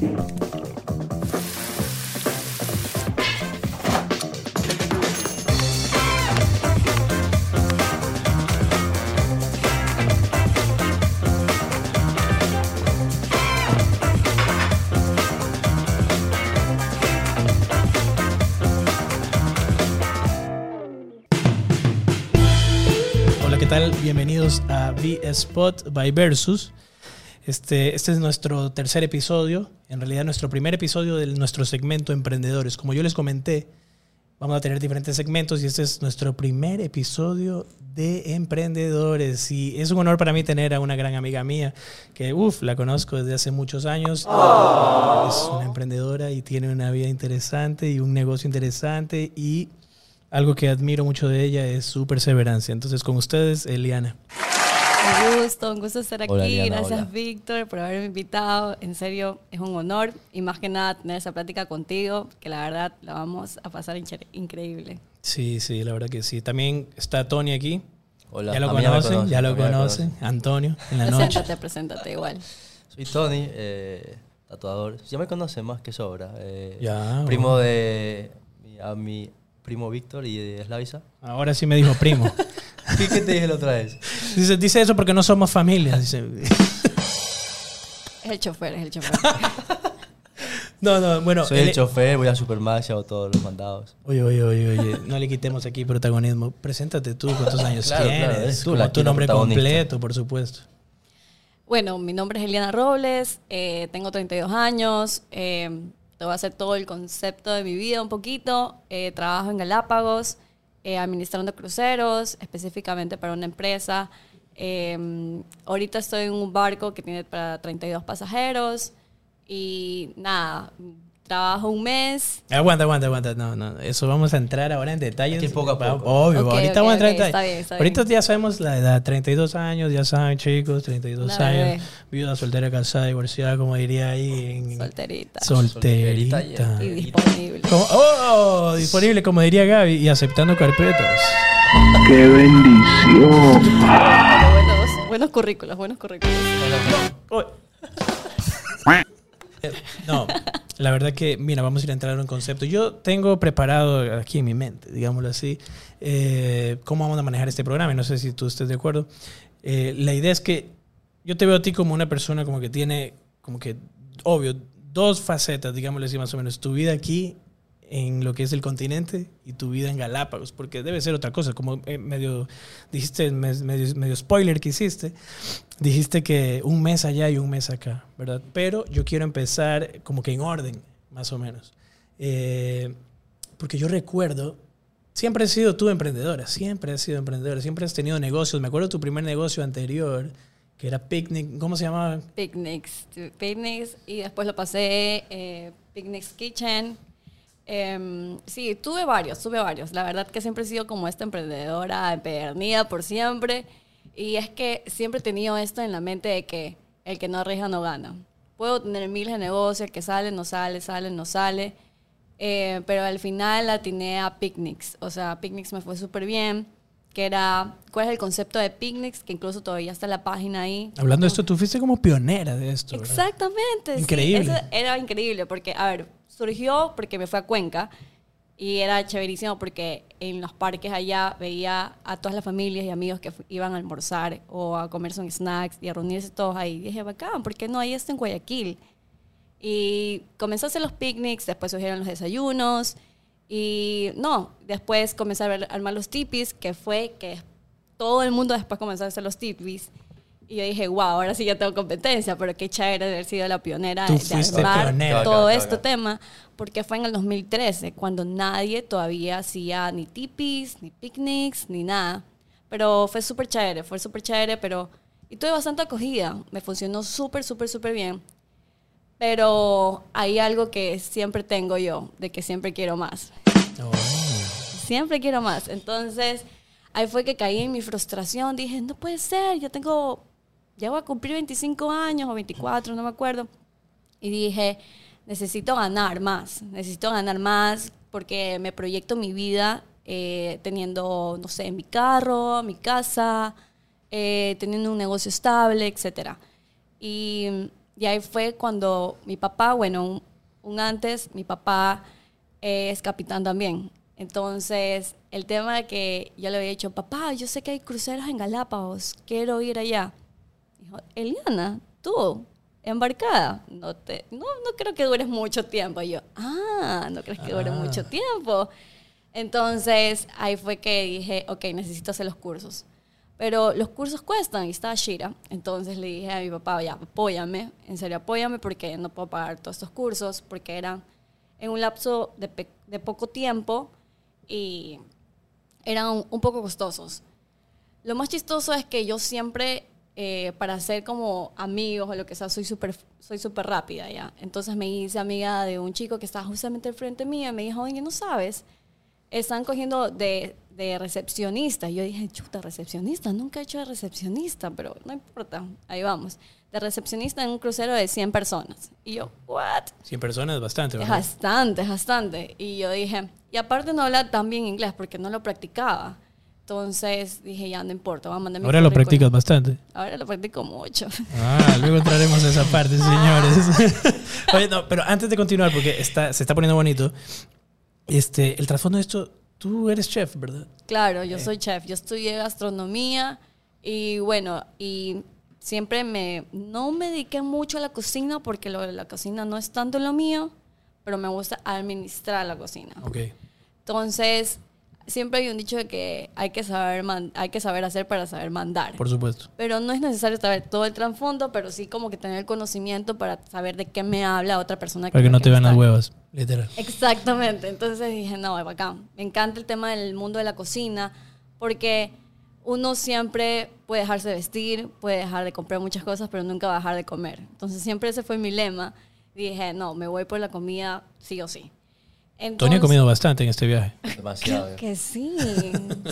Hola, ¿qué tal? Bienvenidos a V-Spot by Versus. Este, este es nuestro tercer episodio, en realidad nuestro primer episodio de nuestro segmento Emprendedores. Como yo les comenté, vamos a tener diferentes segmentos y este es nuestro primer episodio de Emprendedores. Y es un honor para mí tener a una gran amiga mía que, uff, la conozco desde hace muchos años. Es una emprendedora y tiene una vida interesante y un negocio interesante y algo que admiro mucho de ella es su perseverancia. Entonces, con ustedes, Eliana. Un gusto, un gusto estar aquí. Hola, Diana, Gracias, hola. Víctor, por haberme invitado. En serio, es un honor y más que nada tener esa plática contigo, que la verdad la vamos a pasar incre- increíble. Sí, sí, la verdad que sí. También está Tony aquí. Hola, ya lo conocen, conocen, ya lo conocen. Antonio, en la noche. Preséntate, preséntate igual. Soy Tony, eh, tatuador. Ya me conocen más que sobra. eh, Ya, Primo bueno. de mi, a mi primo Víctor y de Slavisa. Ahora sí me dijo primo. ¿Qué, qué te dije la otra vez? Dice, dice eso porque no somos familia. Dice. Es el chofer, es el chofer. No, no, bueno. Soy él- el chofer, voy a Supermax y hago todos los mandados. Oye, oye, oye, oye, no le quitemos aquí protagonismo. Preséntate tú, ¿cuántos años Claro, claro, tienes? eres tú tu nombre completo, por supuesto. bueno, mi nombre es Eliana Robles, eh, tengo 32 años, eh, te voy a hacer todo el concepto de mi vida un poquito. Eh, trabajo en Galápagos, eh, administrando cruceros, específicamente para una empresa. Eh, ahorita estoy en un barco que tiene para 32 pasajeros y nada, trabajo un mes. Aguanta, aguanta, aguanta. No, no, eso vamos a entrar ahora en detalles. Aquí poco a poco. Obvio, ahorita vamos a entrar en ok, está detalles. bien, está ahorita bien. ya sabemos la edad, 32 años, ya saben, chicos, 32 Una años. bebé. Viuda, soltera, casada, divorciada, como diría ahí en... Solterita. Solterita. Solterita y disponible. Como- oh, disponible, como diría Gaby, y aceptando carpetas. ¡Qué bendición! Buenos, buenos currículos, buenos currículos. Oh. Eh, No, la verdad que, mira, vamos a ir a entrar en un concepto. Yo tengo preparado aquí en mi mente, digámoslo así, eh, cómo vamos a manejar este programa. y No sé si tú estés de acuerdo. Eh, la idea es que yo te veo a ti como una persona como que tiene, como que, obvio, dos facetas, digámoslo así más o menos. Tu vida aquí en lo que es el continente y tu vida en Galápagos, porque debe ser otra cosa, como eh, medio, dijiste, me- medio, medio spoiler que hiciste, dijiste que un mes allá y un mes acá, ¿verdad? Pero yo quiero empezar como que en orden, más o menos. Eh, porque yo recuerdo, siempre has sido tú emprendedora, siempre has sido emprendedora, siempre has tenido negocios. Me acuerdo tu primer negocio anterior, que era Picnic, ¿cómo se llamaba? Picnics. Picnics y después lo pasé eh, Picnics Kitchen. Em, sí, tuve varios, tuve varios. La verdad que siempre he sido como esta emprendedora empedernida por siempre. Y es que siempre he tenido esto en la mente de que el que no arriesga no gana. Puedo tener miles de negocios, que sale, no sale, sale, no sale. Eh, pero al final atiné a Picnics. O sea, Picnics me fue súper bien. Que era, ¿cuál es el concepto de Picnics? Que incluso todavía está la página ahí. Hablando de esto, tú fuiste como pionera de esto. ¿verdad? Exactamente. sí. Increíble. Eso era increíble porque, a ver, surgió porque me fue a Cuenca y era chéverísimo porque en los parques allá veía a todas las familias y amigos que iban a almorzar o a comerse un snacks y a reunirse todos ahí. Y dije, bacán, ¿por qué no hay esto en Guayaquil? Y comenzó a hacer los picnics, después surgieron los desayunos y no, después comencé a armar los tipis, que fue que todo el mundo después comenzó a hacer los tipis. Y yo dije, wow, ahora sí ya tengo competencia, pero qué chévere haber sido la pionera Tú de, armar pionera. todo Claro, este claro. tema, porque fue en el 2013, cuando nadie todavía hacía ni tipis, ni picnics, ni nada. Pero fue súper chévere, fue súper chévere, pero... Y tuve bastante acogida, me funcionó súper, súper, súper bien. Pero hay algo que siempre tengo yo, de que siempre quiero más. Oh. Siempre quiero más. Entonces, ahí fue que caí en mi frustración. Dije, no puede ser, yo tengo, ya voy a cumplir 25 años o 24, no me acuerdo. Y dije, necesito ganar más, necesito ganar más porque me proyecto mi vida eh, teniendo, no sé, mi carro, mi casa, eh, teniendo un negocio estable, etc. Y Y ahí fue cuando mi papá, bueno, un, un antes, mi papá es capitán también. Entonces, el tema que yo le había dicho, papá, yo sé que hay cruceros en Galápagos, quiero ir allá. Dijo, Eliana, tú, embarcada, no, te, no, no creo que dures mucho tiempo. Y yo, ah, no crees que dure Ah. mucho tiempo. Entonces, ahí fue que dije, ok, necesito hacer los cursos. Pero los cursos cuestan y estaba Shira. Entonces le dije a mi papá, ya, apóyame, en serio, apóyame porque no puedo pagar todos estos cursos porque eran en un lapso de, pe- de poco tiempo y eran un, un poco costosos. Lo más chistoso es que yo siempre, eh, para ser como amigos o lo que sea, soy súper soy súper rápida, ¿ya? Entonces me hice amiga de un chico que estaba justamente al frente mío y me dijo, oye, ¿no sabes? Están cogiendo de, de recepcionista. Y yo dije, chuta, recepcionista. Nunca he hecho de recepcionista, pero no importa. Ahí vamos. De recepcionista en un crucero de 100 personas. Y yo, ¿what? 100 personas, bastante, Es ¿verdad? bastante, bastante. Y yo dije, y aparte no habla tan bien inglés porque no lo practicaba. Entonces dije, ya no importa, voy a mandar mi Ahora lo practicas bastante. Ahora lo practico mucho. Ah, luego entraremos a esa parte, señores. Oye, no, pero antes de continuar, porque está, se está poniendo bonito, este, el trasfondo de esto, tú eres chef, ¿verdad? Claro, yo soy chef, yo estudié gastronomía y bueno, y siempre me, no me dediqué mucho a la cocina porque lo de la cocina no es tanto lo mío, pero me gusta administrar la cocina. Ok. Entonces, siempre hay un dicho de que hay que saber, man- hay que saber hacer para saber mandar. Por supuesto. Pero no es necesario saber todo el trasfondo, pero sí como que tener el conocimiento para saber de qué me habla otra persona. Para que no te vean las huevas, literal. Exactamente. Entonces dije, no, es bacán. Me encanta el tema del mundo de la cocina porque uno siempre puede dejarse vestir, puede dejar de comprar muchas cosas, pero nunca va a dejar de comer. Entonces siempre ese fue mi lema. Dije, no, me voy por la comida sí o sí. Tony ha comido bastante en este viaje. Demasiado. Creo que sí.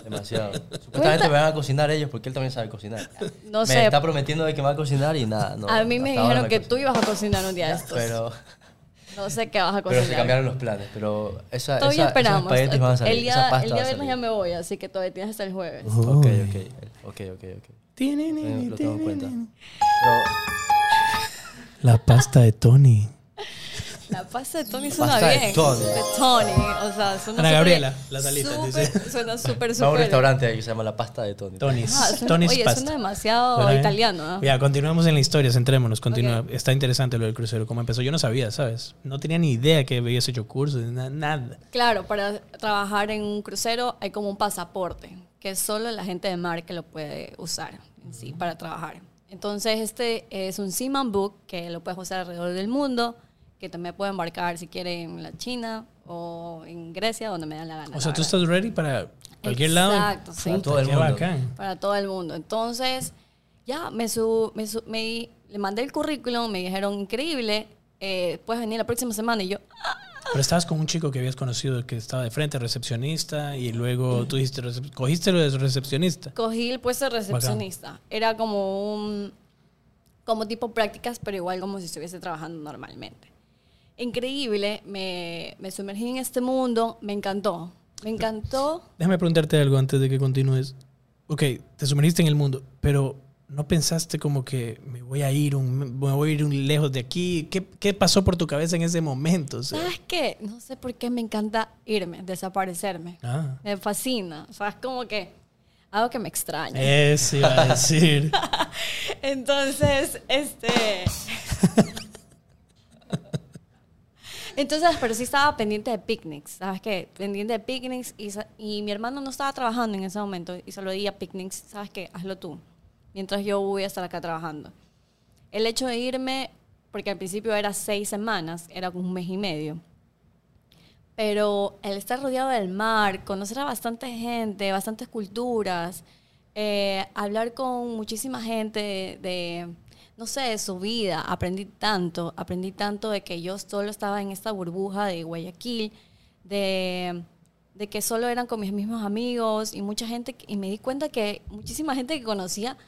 Demasiado. Supuestamente me van a cocinar ellos porque él también sabe cocinar. No me sé. está prometiendo de que me va a cocinar y nada. No, a mí me dijeron que cocina. tú ibas a cocinar un día de estos. Pero, no sé qué vas a pero cocinar. se cambiaron los planes. Pero esa, Todavía esa, esperamos. esos van a salir. el día, esa pasta el va día viernes ya me voy, así que todavía tienes hasta el jueves. Ok, ok. Ok, ok, ok. Lo tengo en cuenta. Pero La pasta de Tony. La pasta de Tony suena Pasta de bien. Tony. De Tony. O sea, suena Ana súper- Gabriela, alitas, súper- dice. Suena súper, va a un súper. restaurante ahí que se llama La Pasta de Tony. Tony's. Ah, suena- Tony's oye, pasta. suena demasiado ¿Suena bien? italiano. ¿no? Ya, continuemos en la historia, centrémonos, continúa. Ok. Está interesante lo del crucero, cómo empezó. Yo no sabía, ¿sabes? No tenía ni idea que habías hecho cursos, na- nada. Claro, para trabajar en un crucero hay como un pasaporte, que solo la gente de mar que lo puede usar sí para trabajar. Entonces, este es un Seaman Book que lo puedes usar alrededor del mundo, que también puede embarcar si quiere en la China o en Grecia, donde me da la gana. O sea, tú estás ready para cualquier lado. Exacto, sí. Puta, Todo el mundo. bacán. para todo el mundo. Entonces, ya me, su, me, su- me- le mandé el currículum, me dijeron, increíble, eh, puedes venir la próxima semana. Y yo, "Ah". Pero estabas con un chico que habías conocido que estaba de frente, recepcionista, y luego tú dijiste, cogiste lo de recepcionista. cogí el puesto de recepcionista. Era como un, como tipo prácticas, pero igual como si estuviese trabajando normalmente. Increíble, me, me sumergí en este mundo, me encantó. Me encantó. Déjame preguntarte algo antes de que continúes. Ok, te sumergiste en el mundo, pero ¿no pensaste como que me voy a ir un, me voy a ir un lejos de aquí? ¿Qué, qué pasó por tu cabeza en ese momento? O sea, ¿Sabes qué? No sé por qué me encanta irme, desaparecerme. ah, Me fascina. O sea, es como que algo que me extraña. eso iba a decir. Entonces, este. Entonces, pero sí estaba pendiente de picnics, ¿sabes qué? Pendiente de picnics y, y mi hermano no estaba trabajando en ese momento y se lo di picnics, ¿sabes qué? Hazlo tú, mientras yo voy a estar acá trabajando. El hecho de irme, porque al principio era seis semanas, era un mes y medio, pero el estar rodeado del mar, conocer a bastante gente, bastantes culturas, eh, hablar con muchísima gente de, no sé, de su vida, aprendí tanto, aprendí tanto de que yo solo estaba en esta burbuja de Guayaquil, de, de que solo eran con mis mismos amigos y mucha gente, y me di cuenta que muchísima gente que conocía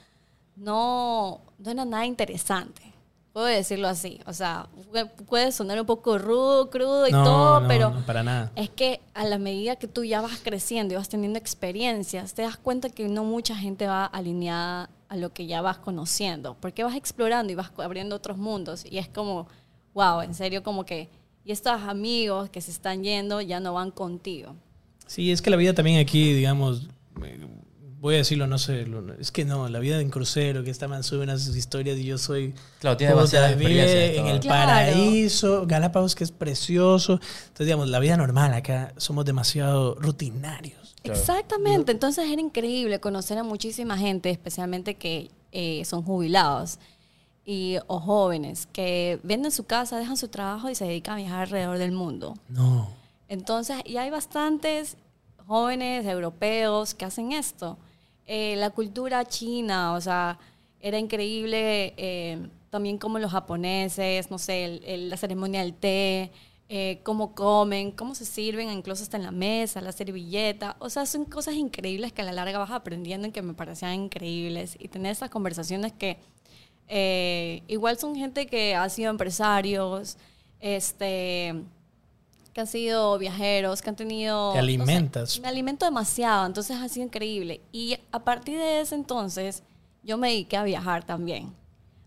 no, no era nada interesante. Puedo decirlo así. O sea, pu- puede sonar un poco rudo, crudo y No, todo, no, pero no, para nada. es que a la medida que tú ya vas creciendo y vas teniendo experiencias, te das cuenta que no mucha gente va alineada a lo que ya vas conociendo, porque vas explorando y vas abriendo otros mundos y es como, wow, en serio como que, y estos amigos que se están yendo ya no van contigo. Sí, es que la vida también aquí, digamos, eh, voy a decirlo, no sé, lo- es que no, la vida en crucero, que esta man sube unas historias y yo soy... Claro, tiene demasiada experiencia. en el paraíso, Galápagos que es precioso. Entonces, digamos, la vida normal acá somos demasiado rutinarios. Claro. Exactamente, entonces era increíble conocer a muchísima gente, especialmente que eh, son jubilados y, o jóvenes, que venden su casa, dejan su trabajo y se dedican a viajar alrededor del mundo. No. Entonces, y hay bastantes jóvenes europeos que hacen esto. Eh, la cultura china, o sea, era increíble eh, también como los japoneses, no sé, el- el- la ceremonia del té, eh, cómo comen, cómo se sirven, incluso hasta en la mesa, la servilleta. O sea, son cosas increíbles que a la larga vas aprendiendo y que me parecían increíbles. Y tener esas conversaciones que eh, igual son gente que ha sido empresarios, este que han sido viajeros, que han tenido... Te no sé, alimentas. me alimento demasiado, entonces ha sido increíble. Y a partir de ese entonces, yo me dediqué a viajar también.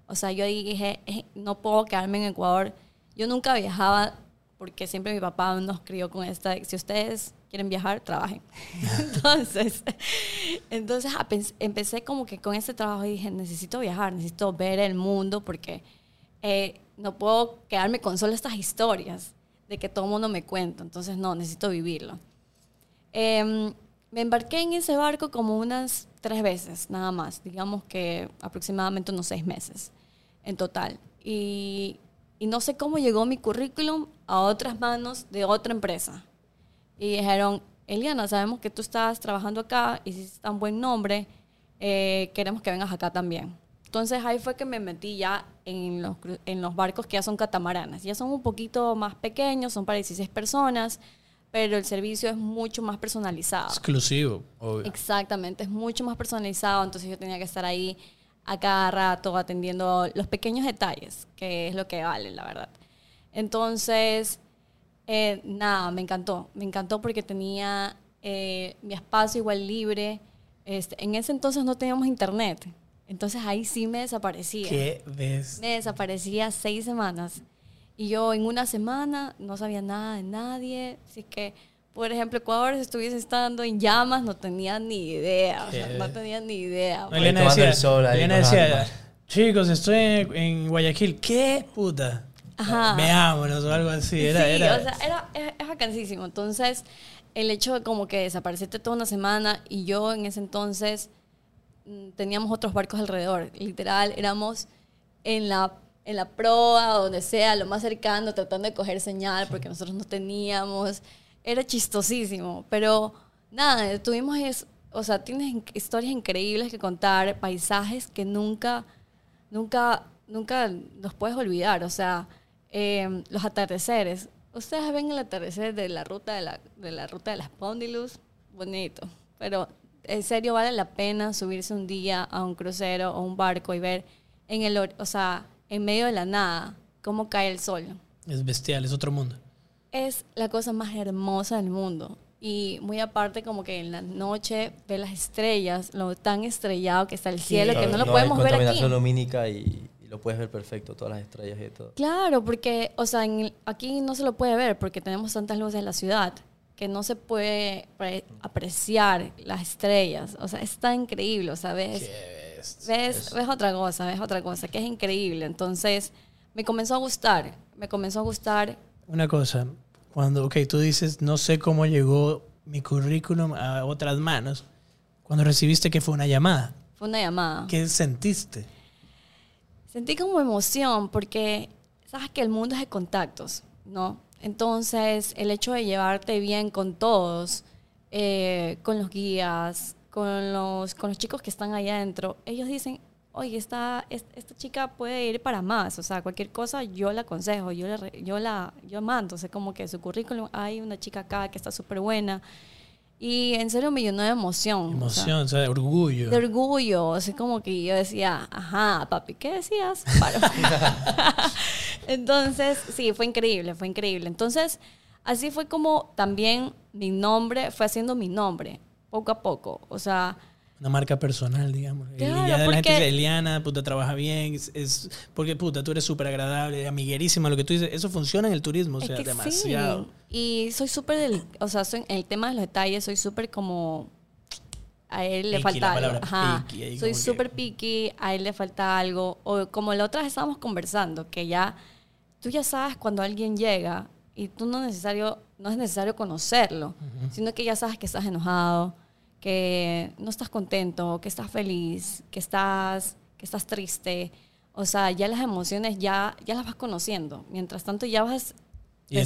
O sea, yo dije, "Eh, no puedo quedarme en Ecuador. Yo nunca viajaba porque siempre mi papá nos crió con esta, si ustedes quieren viajar, trabajen. entonces, entonces apen- empecé como que con ese trabajo y dije, necesito viajar, necesito ver el mundo porque eh, no puedo quedarme con solo estas historias de que todo el mundo me cuenta. Entonces, no, necesito vivirlo. Em, me embarqué en ese barco como unas tres veces, nada más. Digamos que aproximadamente unos seis meses en total. Y, y no sé cómo llegó mi currículum a otras manos de otra empresa. Y dijeron, Eliana, sabemos que tú estás trabajando acá, hiciste tan buen nombre, eh, queremos que vengas acá también. Entonces ahí fue que me metí ya en los, en los barcos que ya son catamaranes. Ya son un poquito más pequeños, son para 16 personas, pero el servicio es mucho más personalizado. Exclusivo, obvio. Exactamente, es mucho más personalizado, entonces yo tenía que estar ahí a cada rato atendiendo los pequeños detalles, que es lo que vale, la verdad. Entonces, eh, nada, me encantó, me encantó porque tenía eh, mi espacio igual libre. Este, en ese entonces no teníamos internet, entonces ahí sí me desaparecía. ¿Qué ves? Me desaparecía seis semanas. Y yo en una semana no sabía nada de nadie. Así que, por ejemplo, Ecuador, si estuviese estando en llamas, no tenía ni idea. O sea, no tenía ni idea. No, Elena decía, el sol ahí Elena decía, chicos, estoy en, en Guayaquil. ¿Qué puta? Ajá. Veámonos o algo así. Era, sí, era, o sea, era, es, es bacanísimo. Entonces, el hecho de como que desapareciste toda una semana y yo en ese entonces teníamos otros barcos alrededor. Literal, éramos en la, en la proa, donde sea, lo más cercano, tratando de coger señal porque nosotros no teníamos. Era chistosísimo, pero nada, tuvimos, es, o sea, tienes historias increíbles que contar, paisajes que nunca, nunca, nunca los puedes olvidar. O sea, eh, los atardeceres. Ustedes ven el atardecer de la ruta de la, de la ruta de las Pondilus, bonito. Pero en serio vale la pena subirse un día a un crucero o un barco y ver en el, o sea, en medio de la nada cómo cae el sol. Es bestial, es otro mundo. Es la cosa más hermosa del mundo. Y muy aparte como que en la noche ver las estrellas, lo tan estrellado que está el cielo, que no lo hay podemos ver aquí. contaminación lumínica y, y lo puedes ver perfecto, todas las estrellas y todo. Claro, porque, o sea, en el- aquí no se lo puede ver porque tenemos tantas luces en la ciudad que no se puede pre- apreciar las estrellas. O sea, está increíble, o sea, ves, ves, ves otra cosa, ves otra cosa, que es increíble. Entonces, me comenzó a gustar, me comenzó a gustar. Una cosa, cuando, ok, tú dices, no sé cómo llegó mi currículum a otras manos. Cuando recibiste que fue una llamada, Fue una llamada. ¿qué sentiste? Sentí como emoción porque sabes que el mundo es de contactos, ¿no? Entonces, el hecho de llevarte bien con todos, eh, con los guías, con los, con los chicos que están allá adentro, ellos dicen, oye, esta, es- esta chica puede ir para más, o sea, cualquier cosa yo la aconsejo, yo, re- yo la yo mando, o sea, como que su currículum, hay una chica acá que está súper buena. Y en serio me llenó de emoción. o sea, Emoción, o sea, orgullo. de orgullo, así como que yo decía, ajá, papi, ¿qué decías? Entonces, sí, fue increíble, fue increíble. Entonces, así fue como también mi nombre fue haciendo mi nombre, poco a poco. O sea, Una marca personal, digamos. Claro, y ya la gente porque- dice, Eliana, puta, trabaja bien. Es, es- porque, puta, tú eres súper agradable, amiguerísima, lo que tú dices. Eso funciona en el turismo, o Es sea, que demasiado. sí. Y soy súper, del- o sea, soy, en el tema de los detalles, soy súper como... A él le falta algo. Ajá. Soy como que- súper picky, a él le falta algo. O como la otra vez estábamos conversando, que ya... Tú ya sabes cuando alguien llega y tú no, necesario, no es necesario conocerlo, sino que ya sabes que estás enojado, que no estás contento, que estás feliz, que estás, que estás triste. O sea, ya las emociones ya, ya las vas conociendo. Mientras tanto, ya vas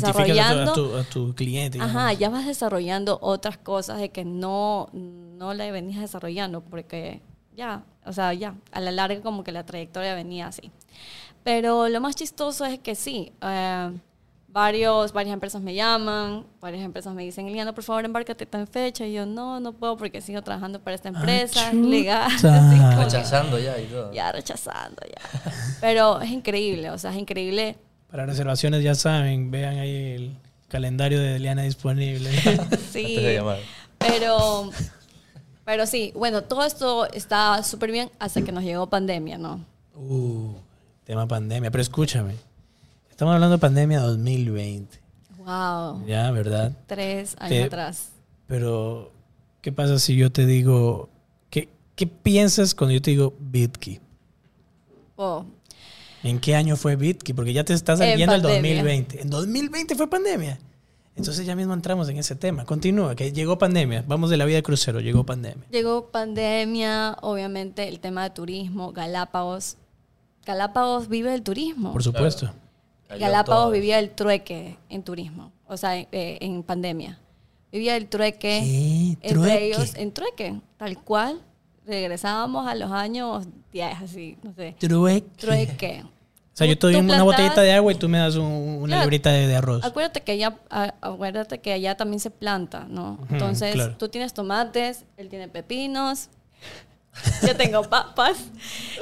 desarrollando. a tu- a tu cliente. Ajá, ya vas desarrollando otras cosas de que no, no la venías desarrollando porque ya, o sea, ya, a la larga como que la trayectoria venía así. Pero lo más chistoso es que sí, eh, varios, varias empresas me llaman, varias empresas me dicen, Eliana, por favor, embárcate tan fecha. Y yo, no, no puedo porque sigo trabajando para esta empresa, es legal. Así Rechazando ya y todo. ya rechazando, ya. Pero es increíble, o sea, es increíble Para reservaciones, ya saben, vean ahí el calendario de Eliana disponible. Sí. Pero, pero sí, bueno, todo esto está súper bien hasta que nos llegó pandemia, ¿no? uh, tema pandemia. Pero escúchame, estamos hablando de pandemia 2020. Wow. Ya, ¿verdad? Tres años Te- atrás. Pero, ¿qué pasa si yo te digo, ¿qué, qué piensas cuando yo te digo BitKey? Oh, ¿En qué año fue BitKey? Porque ya te estás En saliendo el pandemia. 2020. ¿En 2020 fue pandemia? Entonces ya mismo entramos en ese tema. Continúa, que llegó pandemia. Vamos de la vida de crucero, llegó pandemia. llegó pandemia, obviamente el tema de turismo, Galápagos. Galápagos vive del turismo. Por supuesto. Galápagos vivía el trueque en turismo, o sea, eh, en pandemia. Vivía el trueque. ¿Qué? Entre ¿Trueque? ellos, en trueque, tal cual. Regresábamos a los años 10, así, no sé. Trueque. Trueque. O sea, yo te doy una plantabas- botellita de agua y tú me das un- una Claro. librita de, de arroz. Acuérdate que allá, a- acuérdate que allá también se planta, ¿no? Entonces, claro. tú tienes tomates, él tiene pepinos, yo tengo papas,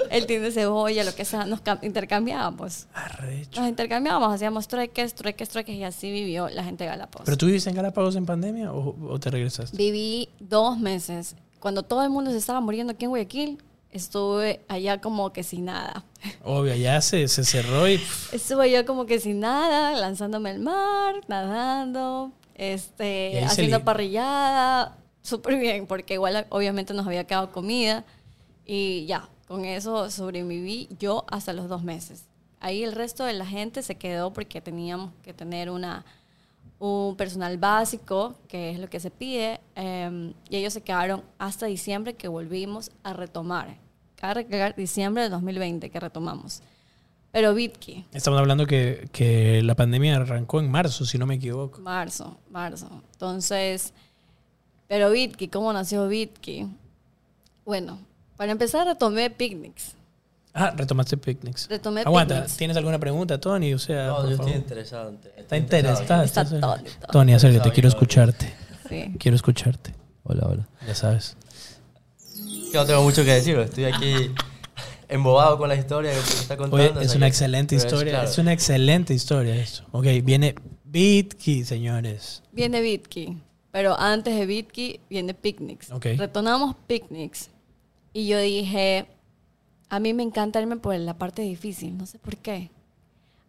él tiene cebolla, lo que sea, nos cam- intercambiábamos. Arrecho. Nos intercambiábamos, hacíamos trueques, trueques, trueques y así vivió la gente de Galápagos. ¿Pero tú viviste en Galápagos en pandemia o, o te regresaste? Viví dos meses. Cuando todo el mundo se estaba muriendo aquí en Guayaquil, estuve allá como que sin nada. Obvio, ya se, se cerró y... Estuve yo como que sin nada, lanzándome al mar, nadando, este, haciendo parrillada, súper bien, porque igual obviamente nos había quedado comida y ya, con eso sobreviví yo hasta los dos meses. Ahí el resto de la gente se quedó porque teníamos que tener una, un personal básico, que es lo que se pide, eh, y ellos se quedaron hasta diciembre que volvimos a retomar. Cabe recalcar diciembre de 2020 que retomamos. Pero Bitki, Estamos hablando que, que la pandemia arrancó en marzo, si no me equivoco. marzo, marzo. Entonces, pero Bitki, ¿cómo nació Bitki? Bueno, para empezar retomé picnics. Ah, retomaste picnics. Retomé Aguanta, picnics. ¿tienes alguna pregunta, Tony? O sea, No, por yo favor. estoy interesante. Está interesado. Está atónito. Tony, acércate, Sabe, quiero escucharte. Sí. Quiero escucharte. Hola, hola. Ya sabes. Que no tengo mucho que decir, estoy aquí embobado con la historia que se está contando. Oye, o es sea una excelente historia. claro. Es una excelente historia esto. Ok, viene BitKey, señores. Viene Bitki, pero antes de Bitki viene picnics. Ok. Retomamos picnics y yo dije, a mí me encanta irme por la parte difícil, no sé por qué.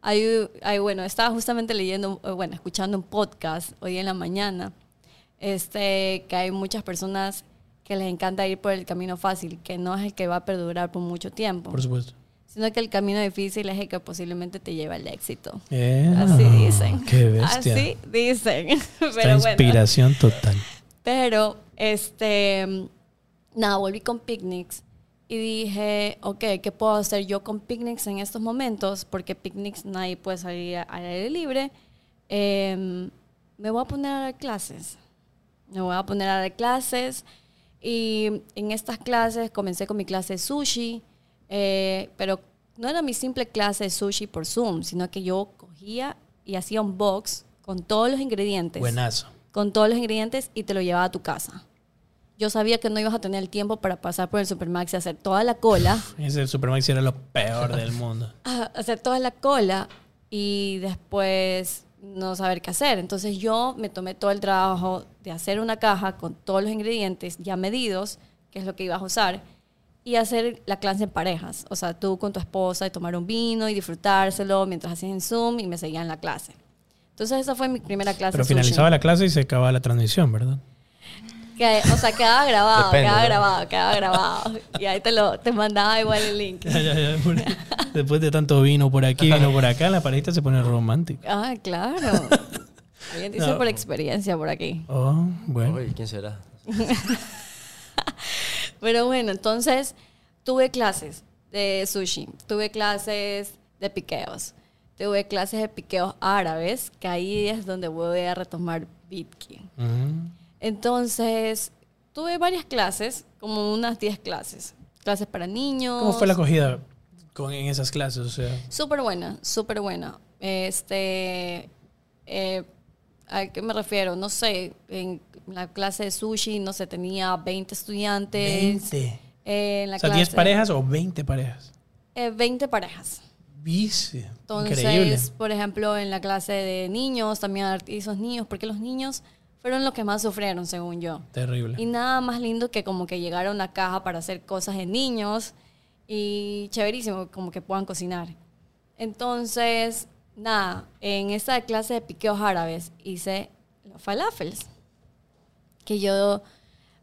Hay, hay, bueno, estaba justamente leyendo, eh, bueno, escuchando un podcast hoy en la mañana, este, que hay muchas personas que les encanta ir por el camino fácil, que no es el que va a perdurar por mucho tiempo, Por supuesto. Sino que el camino difícil es el que posiblemente te lleva al éxito. Eh, Así dicen. Qué bestia. Así dicen. Esta Pero bueno. inspiración total. Pero, este, nada, volví con picnics y dije, ok, ¿qué puedo hacer yo con picnics en estos momentos? Porque picnics nadie puede salir al aire libre. Em, me voy a poner a dar clases. Me voy a poner a dar clases. Y en estas clases comencé con mi clase de sushi, eh, pero no era mi simple clase de sushi por Zoom, sino que yo cogía y hacía un box con todos los ingredientes Buenazo. con todos los ingredientes y te lo llevaba a tu casa. Yo sabía que no ibas a tener el tiempo para pasar por el Supermax y hacer toda la cola, Ese Supermax era lo peor del mundo. a- hacer toda la cola y después no saber qué hacer. Entonces yo me tomé todo el trabajo de hacer una caja con todos los ingredientes ya medidos que es lo que ibas a usar, y hacer la clase en parejas. O sea, tú con tu esposa y tomar un vino y disfrutárselo mientras hacías en Zoom y me seguían la clase. Entonces esa fue mi primera clase. Pero sushi. finalizaba la clase y se acababa la transmisión, ¿verdad? Que- o sea, quedaba grabado, Depende, quedaba ¿no? grabado, quedaba grabado. Y ahí te lo te mandaba igual el link. Ya, ya, ya, por- Después de tanto vino por aquí, vino por acá, la parejita se pone romántica. Ah, claro. Alguien dice No. por experiencia por aquí. Oh, bueno. Uy, ¿quién será? Pero bueno, entonces tuve clases de sushi, tuve clases de piqueos, tuve clases de piqueos árabes, que ahí es donde voy a retomar Bitki. Ujú. Entonces, tuve varias clases, como unas 10 clases. Clases para niños. ¿Cómo fue la acogida con, en esas clases? O sea, Súper buena, súper buena. Este, eh, ¿a qué me refiero? No sé, en la clase de sushi, no sé, tenía 20 estudiantes. 20. Eh, en la O sea, clase, 10 parejas o 20 parejas. Eh, 20 parejas. Vice. Entonces, Increíble. por ejemplo, en la clase de niños, también esos niños, porque los niños fueron los que más sufrieron, según yo. Terrible. Y nada más lindo que como que llegar a una caja para hacer cosas de niños y chéverísimo, como que puedan cocinar. Entonces, nada, en esa clase de piqueos árabes hice los falafels, que yo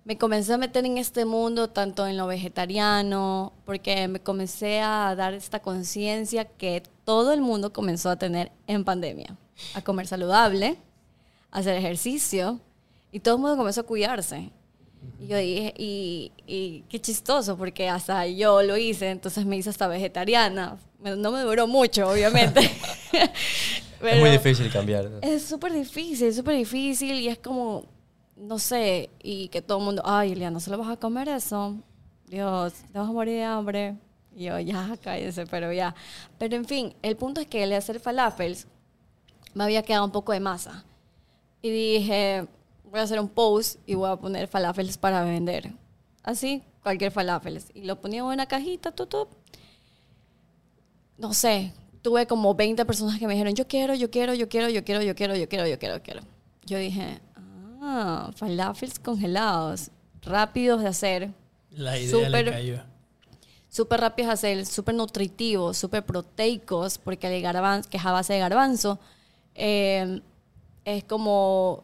me comencé a meter en este mundo tanto en lo vegetariano, porque me comencé a dar esta conciencia que todo el mundo comenzó a tener en pandemia, a comer saludable, a hacer ejercicio, y todo el mundo comenzó a cuidarse. Y yo dije, y, y qué chistoso, porque hasta yo lo hice, entonces me hice hasta vegetariana. No me duró mucho, obviamente. es Pero- muy difícil cambiar. es súper difícil, es súper difícil y es como, no sé, y que todo el mundo, ay, Eliana, ¿se lo vas a comer eso? Dios, te vas a morir de hambre. Y yo, ya, cállese, pero ya. Pero en fin, el punto es que de hacer falafels me había quedado un poco de masa. Y dije, voy a hacer un post y voy a poner falafels para vender. Así, cualquier falafels. Y lo ponía en una cajita, tutú. No sé, tuve como 20 personas que me dijeron, yo quiero, yo quiero, yo quiero, yo quiero, yo quiero, yo quiero, yo quiero, yo quiero. Yo dije, ah, falafels congelados, rápidos de hacer, La idea súper- le cayó. súper rápidos de hacer, súper nutritivos, súper proteicos, porque el garbanzo, que es a base de garbanzo, eh, es como,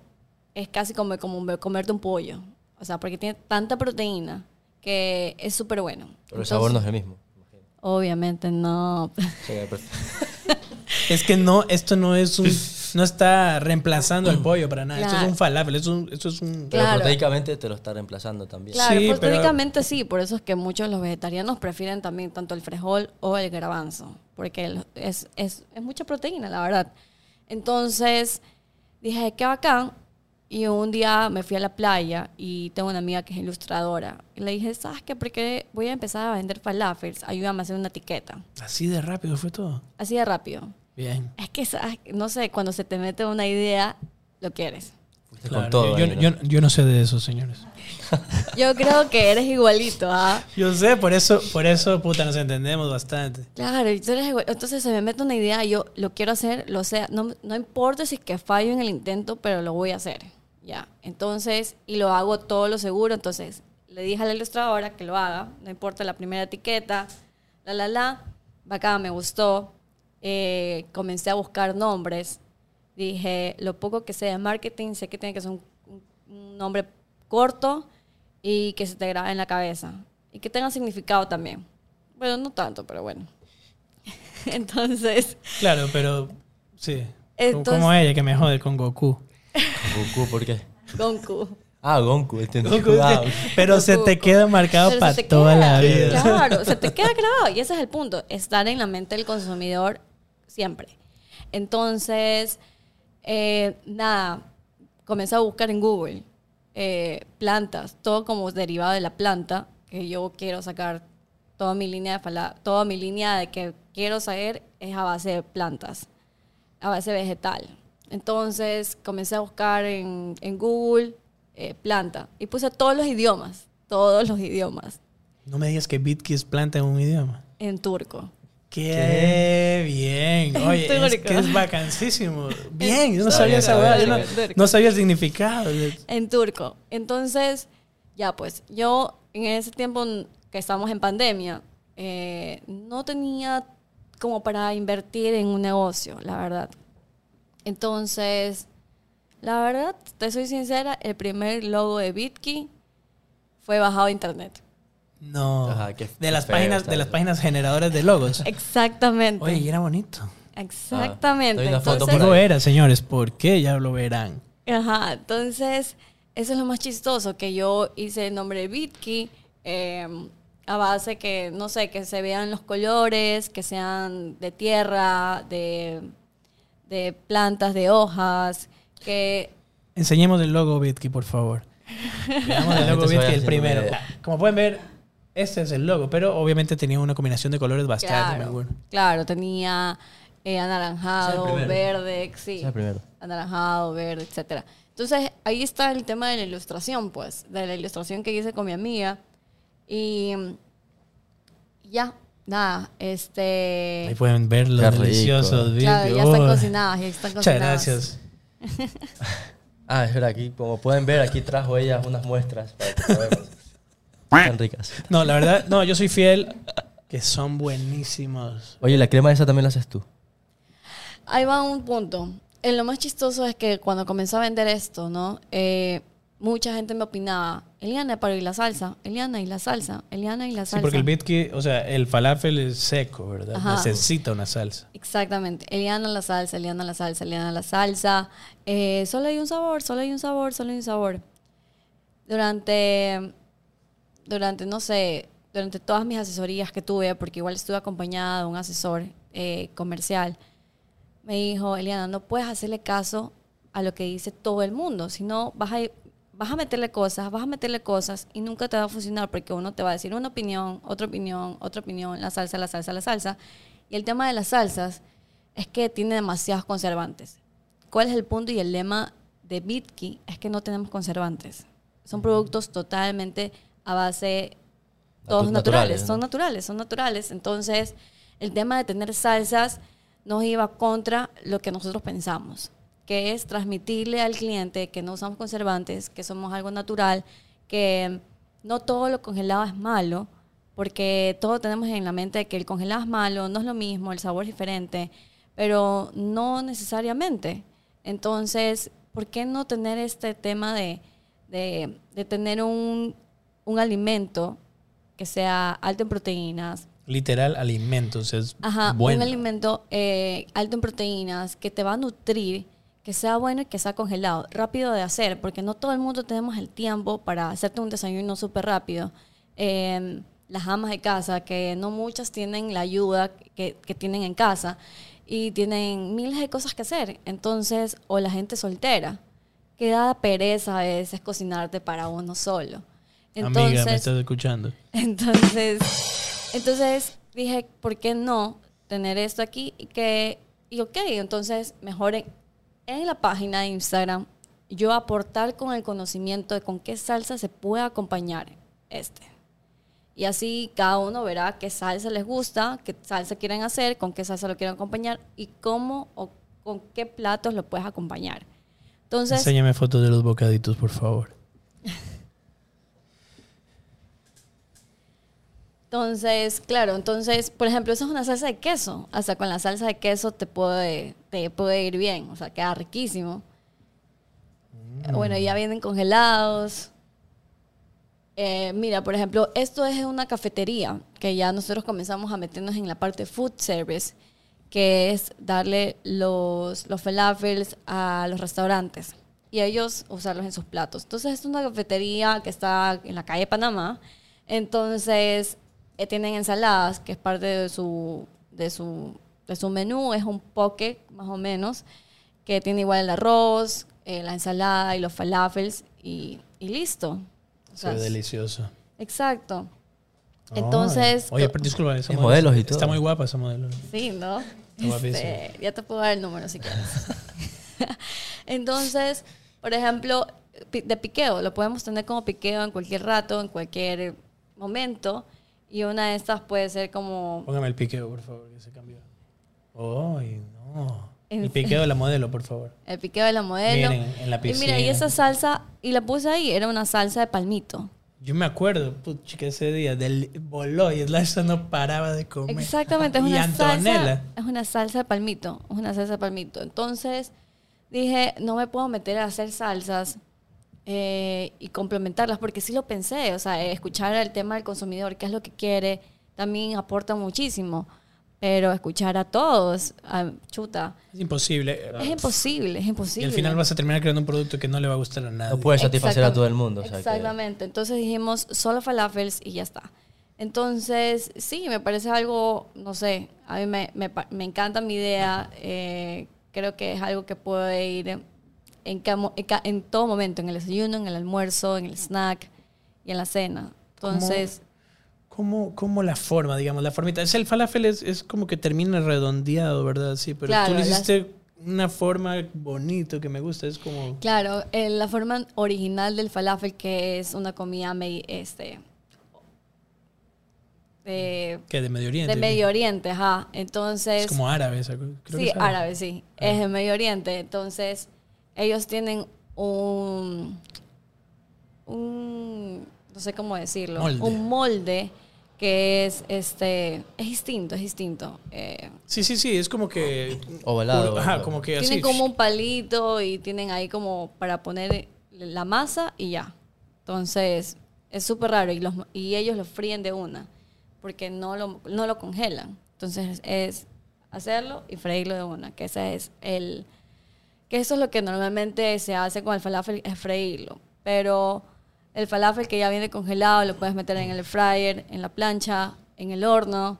es casi como, como comerte un pollo. O sea, porque tiene tanta proteína que es súper bueno. Pero el sabor no es el mismo. imagino. Obviamente no. Es que no, esto no es un, no está reemplazando el pollo para nada. Esto es un falafel, esto es un, esto es un Pero Claro. proteicamente te lo está reemplazando también. Claro, Sí, pero- sí, por eso es que muchos de los vegetarianos prefieren también tanto el frijol o el garbanzo, porque es, es, es mucha proteína, la verdad. Entonces dije, qué bacán. Y un día me fui a la playa y tengo una amiga que es ilustradora. Y le dije, ¿sabes qué? Porque voy a empezar a vender falafels, ayúdame a hacer una etiqueta. Así de rápido fue todo. Así de rápido. Bien. Es que, ¿sabes? no sé, cuando se te mete una idea, lo quieres. Fuiste Claro, con todo. yo, ahí, ¿no? yo- yo no sé de eso, señores. Yo creo que eres igualito, ¿ah? Yo sé, por eso, por eso, puta, nos entendemos bastante. Claro, tú eres igual. entonces se me mete una idea, yo lo quiero hacer, lo sé, no, no importa si es que fallo en el intento, pero lo voy a hacer, ya. Entonces, y lo hago todo lo seguro, entonces le dije a la ilustradora que lo haga, no importa la primera etiqueta, la, la, la, bacán, me gustó, Eh, comencé a buscar nombres, dije, lo poco que sé de marketing, sé que tiene que ser un, nombre corto y que se te grabe en la cabeza y que tenga significado también. Bueno, no tanto, pero bueno. Entonces, Claro, pero sí. Entonces- como ella que me jode con Goku. Goku, ¿por qué? Gonku. Ah, Gonku, entendí. Goku, Ah, pero se te queda marcado Pero para se te toda queda, la vida. Claro, se te queda grabado. Y ese es el punto, estar en la mente del consumidor siempre. Entonces, eh, nada, comencé a buscar en Google eh, plantas, todo como derivado de la planta, que yo quiero sacar toda mi línea de fala- toda mi línea de que quiero saber es a base de plantas, a base vegetal. Entonces comencé a buscar en, en Google eh, planta y puse todos los idiomas, todos los idiomas No me digas que Bitki es planta en un idioma. en turco. Qué bien. Oye, es que es vacancísimo. Bien, yo no sabía esa verdad. Yo no, sabía el significado. En turco. Entonces, ya pues, yo en ese tiempo que estábamos en pandemia, eh, no tenía como para invertir en un negocio, la verdad. Entonces, la verdad, te soy sincera, el primer logo de Bitkey fue bajado de internet. No. Ajá, qué- de las feo páginas, de las páginas generadoras de logos. Exactamente. Oye, y era bonito. Exactamente. Ah, Entonces- ahí. era, señores, ¿por qué? Ya lo verán. Ajá, entonces, eso es lo más chistoso, que yo hice el nombre de Bitkey eh, a base que, no sé, que se vean los colores, que sean de tierra, de, de plantas, de hojas, que... Enseñemos el logo Bitky, por favor. Veamos el logo Bitky, el primero. Como pueden ver, este es el logo, pero obviamente tenía una combinación de colores bastante Claro, buena. claro, tenía eh, anaranjado, verde, sí. El primero. anaranjado, verde, etcétera. Entonces, ahí está el tema de la ilustración, pues, de la ilustración que hice con mi amiga. Y ya, nada, este... Ahí pueden ver los Qué deliciosos Claro, Bitky. ya están cocinadas, ya están Muchas cocinadas. gracias. Ah, es verdad, aquí, como pueden ver, aquí trajo ella unas muestras para que probemos. Están ricas. No, la verdad, no, yo soy fiel que son buenísimos. Oye, la crema esa también la haces tú. Ahí va un punto. Eh, lo más chistoso es que cuando comencé a vender esto, ¿no? Eh, mucha gente me opinaba, Eliana, pero ¿y la salsa? Eliana, ¿y la salsa? Eliana, ¿y la Sí, salsa? porque el Bitky, o sea, el falafel es seco, ¿verdad? Ajá. Necesita una salsa. Exactamente. Eliana la salsa, Eliana la salsa, Eliana la salsa. Eh, solo hay un sabor, solo hay un sabor, solo hay un sabor. Durante, durante, no sé, durante todas mis asesorías que tuve, porque igual estuve acompañada de un asesor eh, comercial, me dijo, Eliana, no puedes hacerle caso a lo que dice todo el mundo, sino vas a, vas a meterle cosas, vas a meterle cosas y nunca te va a funcionar porque uno te va a decir una opinión, otra opinión, otra opinión, la salsa, la salsa, la salsa. Y el tema de las salsas es que tiene demasiados conservantes. ¿Cuál es el punto y el lema de Bitki? Es que no tenemos conservantes. Son productos totalmente a base, todos Natu- naturales, naturales, ¿no? son naturales, son naturales. Entonces, el tema de tener salsas nos iba contra lo que nosotros pensamos, que es transmitirle al cliente que no usamos conservantes, que somos algo natural, que no todo lo congelado es malo, porque todos tenemos en la mente que el congelado es malo, no es lo mismo, el sabor es diferente, pero no necesariamente. Entonces, ¿por qué no tener este tema de, de- de tener un, un alimento que sea alto en proteínas, Literal, alimentos. Es Ajá, bueno. un alimento eh, alto en proteínas que te va a nutrir, que sea bueno y que sea congelado, rápido de hacer, porque no todo el mundo tenemos el tiempo para hacerte un desayuno súper rápido. Eh, las amas de casa, que no muchas tienen la ayuda que, que tienen en casa y tienen miles de cosas que hacer. Entonces, o la gente soltera, que da pereza a veces cocinarte para uno solo. Amiga, me estás escuchando. Entonces, entonces dije, ¿por qué no tener esto aquí? Y que, y ok, entonces mejor en, la página de Instagram yo aportar con el conocimiento de con qué salsa se puede acompañar este. Y así cada uno verá qué salsa les gusta, qué salsa quieren hacer, con qué salsa lo quieren acompañar y cómo o con qué platos lo puedes acompañar. Entonces, Enséñame fotos de los bocaditos, por favor. Entonces, claro, entonces, por ejemplo, esa es una salsa de queso. Hasta con la salsa de queso te puede, te puede ir bien, o sea, queda riquísimo. Bueno, ya vienen congelados. Eh, mira, por ejemplo, esto es una cafetería que ya nosotros comenzamos a meternos en la parte food service, que es darle los, los falafels a los restaurantes y ellos usarlos en sus platos. Entonces, es una cafetería que está en la calle Panamá. Entonces, tienen ensaladas, que es parte de su, de su, de su menú, es un poke más o menos, que tiene igual el arroz, eh, la ensalada y los falafels y, y listo. O sea, delicioso. Exacto. Entonces. Oye, pero disculpa, esa Es modelo modelos y Está todo. muy guapa esa modelo. Sí, ¿no? Este, ya te puedo dar el número si quieres. Entonces, por ejemplo, de piqueo, lo podemos tener como piqueo en cualquier rato, en cualquier momento. Y una de estas puede ser como... Póngame el piqueo, por favor, que se cambió. Ay, no. El piqueo de la modelo, por favor. El piqueo de la modelo. Miren, en la Y mira, y piscina. esa salsa, y la puse ahí, era una salsa de palmito. Yo me acuerdo, pucha, que ese día del voló y Slasha no paraba de comer. Exactamente, es una Antonella. salsa. Es una salsa de palmito. Es una salsa de palmito. Entonces dije, no me puedo meter a hacer salsas eh, y complementarlas, porque sí lo pensé. O sea, escuchar el tema del consumidor, qué es lo que quiere, también aporta muchísimo. Pero escuchar a todos, a- chuta, Es imposible. es imposible, es Y imposible. al final vas a terminar creando un producto que no le va a gustar a nadie. No puedes satisfacer a todo el mundo. o sea que- Exactamente. Entonces dijimos solo falafels y ya está. Entonces, sí, me parece algo, no sé, a mí me, me me encanta mi idea. eh, creo que es algo que puede ir en, en todo momento, en el desayuno, en el almuerzo, en el snack y en la cena. Entonces, ¿Cómo, cómo la forma, digamos, la formita? Es el falafel es, es como que termina redondeado, ¿verdad? Sí, pero Claro, tú le las- hiciste una forma bonito que me gusta. Es como... claro, eh, la forma original del falafel, que es una comida me- este, de, que de Medio Oriente. de Medio Oriente, ajá. Entonces, Es como árabe. esa. Creo que sí, es árabe, sí. Es de Medio Oriente. Entonces, ellos tienen un, un no sé cómo decirlo, Molde. un molde que es, este, es distinto, es distinto. Eh, Sí, sí, sí. Es como que... Ovalado, Ajá, como que así. tienen como un palito y tienen ahí como para poner la masa y ya. Entonces, es súper raro y, los, y ellos lo fríen de una porque no lo, no lo congelan. Entonces, es hacerlo y freírlo de una, que ese es el... Que eso es lo que normalmente se hace con el falafel, es freírlo. Pero el falafel que ya viene congelado lo puedes meter en el fryer, en la plancha, en el horno.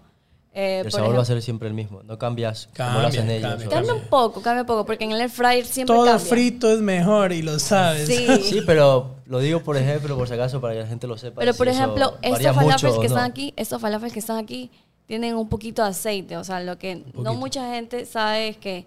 Eh, El por sabor va ejemplo- a ser siempre el mismo. No cambias como lo Cambia, hacen ellos. cambia, Cambia un poco, cambia un poco, porque en el air fryer siempre Todo cambia. frito es mejor y lo sabes. Sí. Sí, pero lo digo por ejemplo, por si acaso, para que la gente lo sepa. Pero si por ejemplo, estos falafels que no. están aquí, estos falafels que están aquí tienen un poquito de aceite, o sea, lo que no mucha gente sabe es que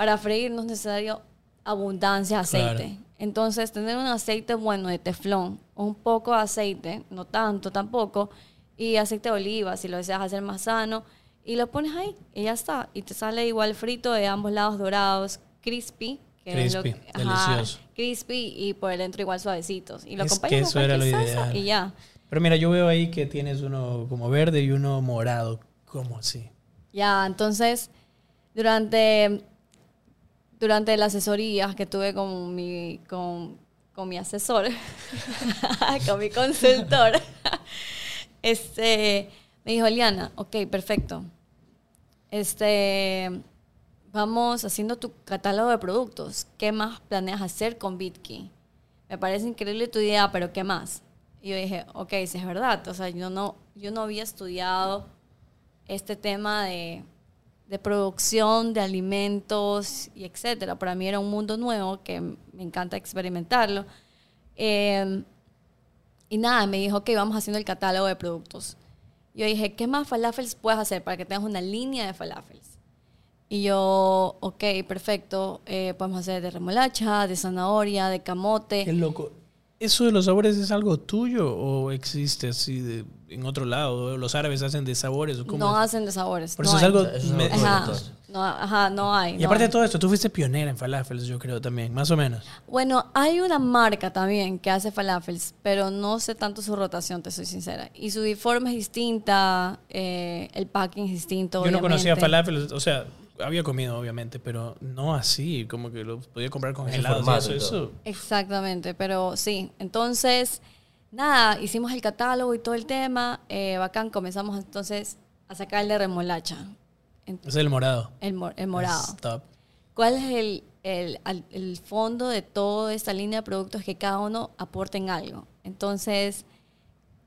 para freír no es necesario abundancia de aceite. Claro. Entonces, tener un aceite bueno de teflón, un poco de aceite, no tanto tampoco, y aceite de oliva, si lo deseas hacer más sano, y lo pones ahí y ya está. Y te sale igual frito de ambos lados dorados, crispy. Que es lo Crispy, ajá, delicioso. crispy y por dentro igual suavecitos. Y lo Es acompañas que con eso era lo ideal. Y ya. Pero mira, yo veo ahí que tienes uno como verde y uno morado. ¿Cómo así? Ya, entonces, durante, durante las asesorías que tuve con mi, con, con mi asesor, con mi consultor, este, me dijo, Liana, ok, perfecto. Este, vamos haciendo tu catálogo de productos. ¿Qué más planeas hacer con BitKey? Me parece increíble tu idea, pero ¿qué más? Y yo dije, ok, si es verdad. O sea, yo no, yo no había estudiado este tema de, de producción de alimentos y etcétera. Para mí era un mundo nuevo que me encanta experimentarlo. Eh, y nada, me dijo, ok, vamos haciendo el catálogo de productos. Yo dije, ¿qué más falafels puedes hacer para que tengas una línea de falafels? Y yo, ok, perfecto, eh, podemos hacer de remolacha, de zanahoria, de camote. Qué loco. ¿Eso de los sabores es algo tuyo o existe así de, en otro lado? ¿Los árabes hacen de sabores o cómo? No hacen de sabores. Por no eso es hay. algo... Eso me- Ajá, no, ajá, no hay. Y no aparte hay. de todo esto, tú fuiste pionera en falafels, yo creo también, más o menos. Bueno, hay una marca también que hace falafels, pero no sé tanto su rotación, te soy sincera. Y su forma es distinta, eh, el packing es distinto. Yo no conocía falafels, o sea, había comido obviamente, pero no así, como que lo podía comprar formato eso, eso. Exactamente, pero sí. Entonces, nada, hicimos el catálogo y todo el tema. eh, bacán, comenzamos entonces a sacarle remolacha, en- Es el morado. el, mor- el morado. Es top. ¿Cuál es el, el, el fondo de toda esta línea de productos? Que cada uno aporten algo. Entonces,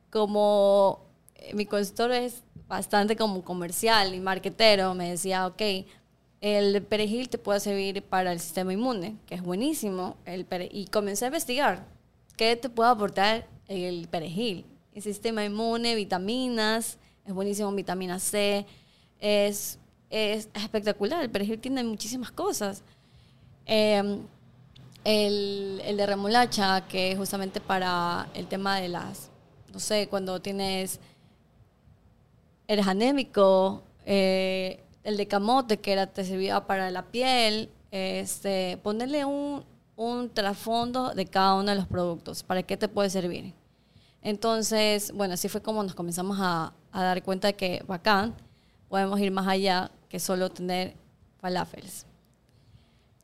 como eh, mi consultor es bastante como comercial y marketero, me decía, ok, el perejil te puede servir para el sistema inmune, que es buenísimo. El y comencé a investigar qué te puede aportar el perejil. El sistema inmune, vitaminas, es buenísimo en vitamina C, es, es espectacular. El perejil tiene muchísimas cosas. Eh, el, el de remolacha, que es justamente para el tema de las, no sé, cuando tienes, eres anémico, eh, el de camote, que era, te servía para la piel, este, ponerle un, un trasfondo de cada uno de los productos, para qué te puede servir. Entonces, bueno, así fue como nos comenzamos a, a dar cuenta de que bacán, podemos ir más allá que solo tener falafels.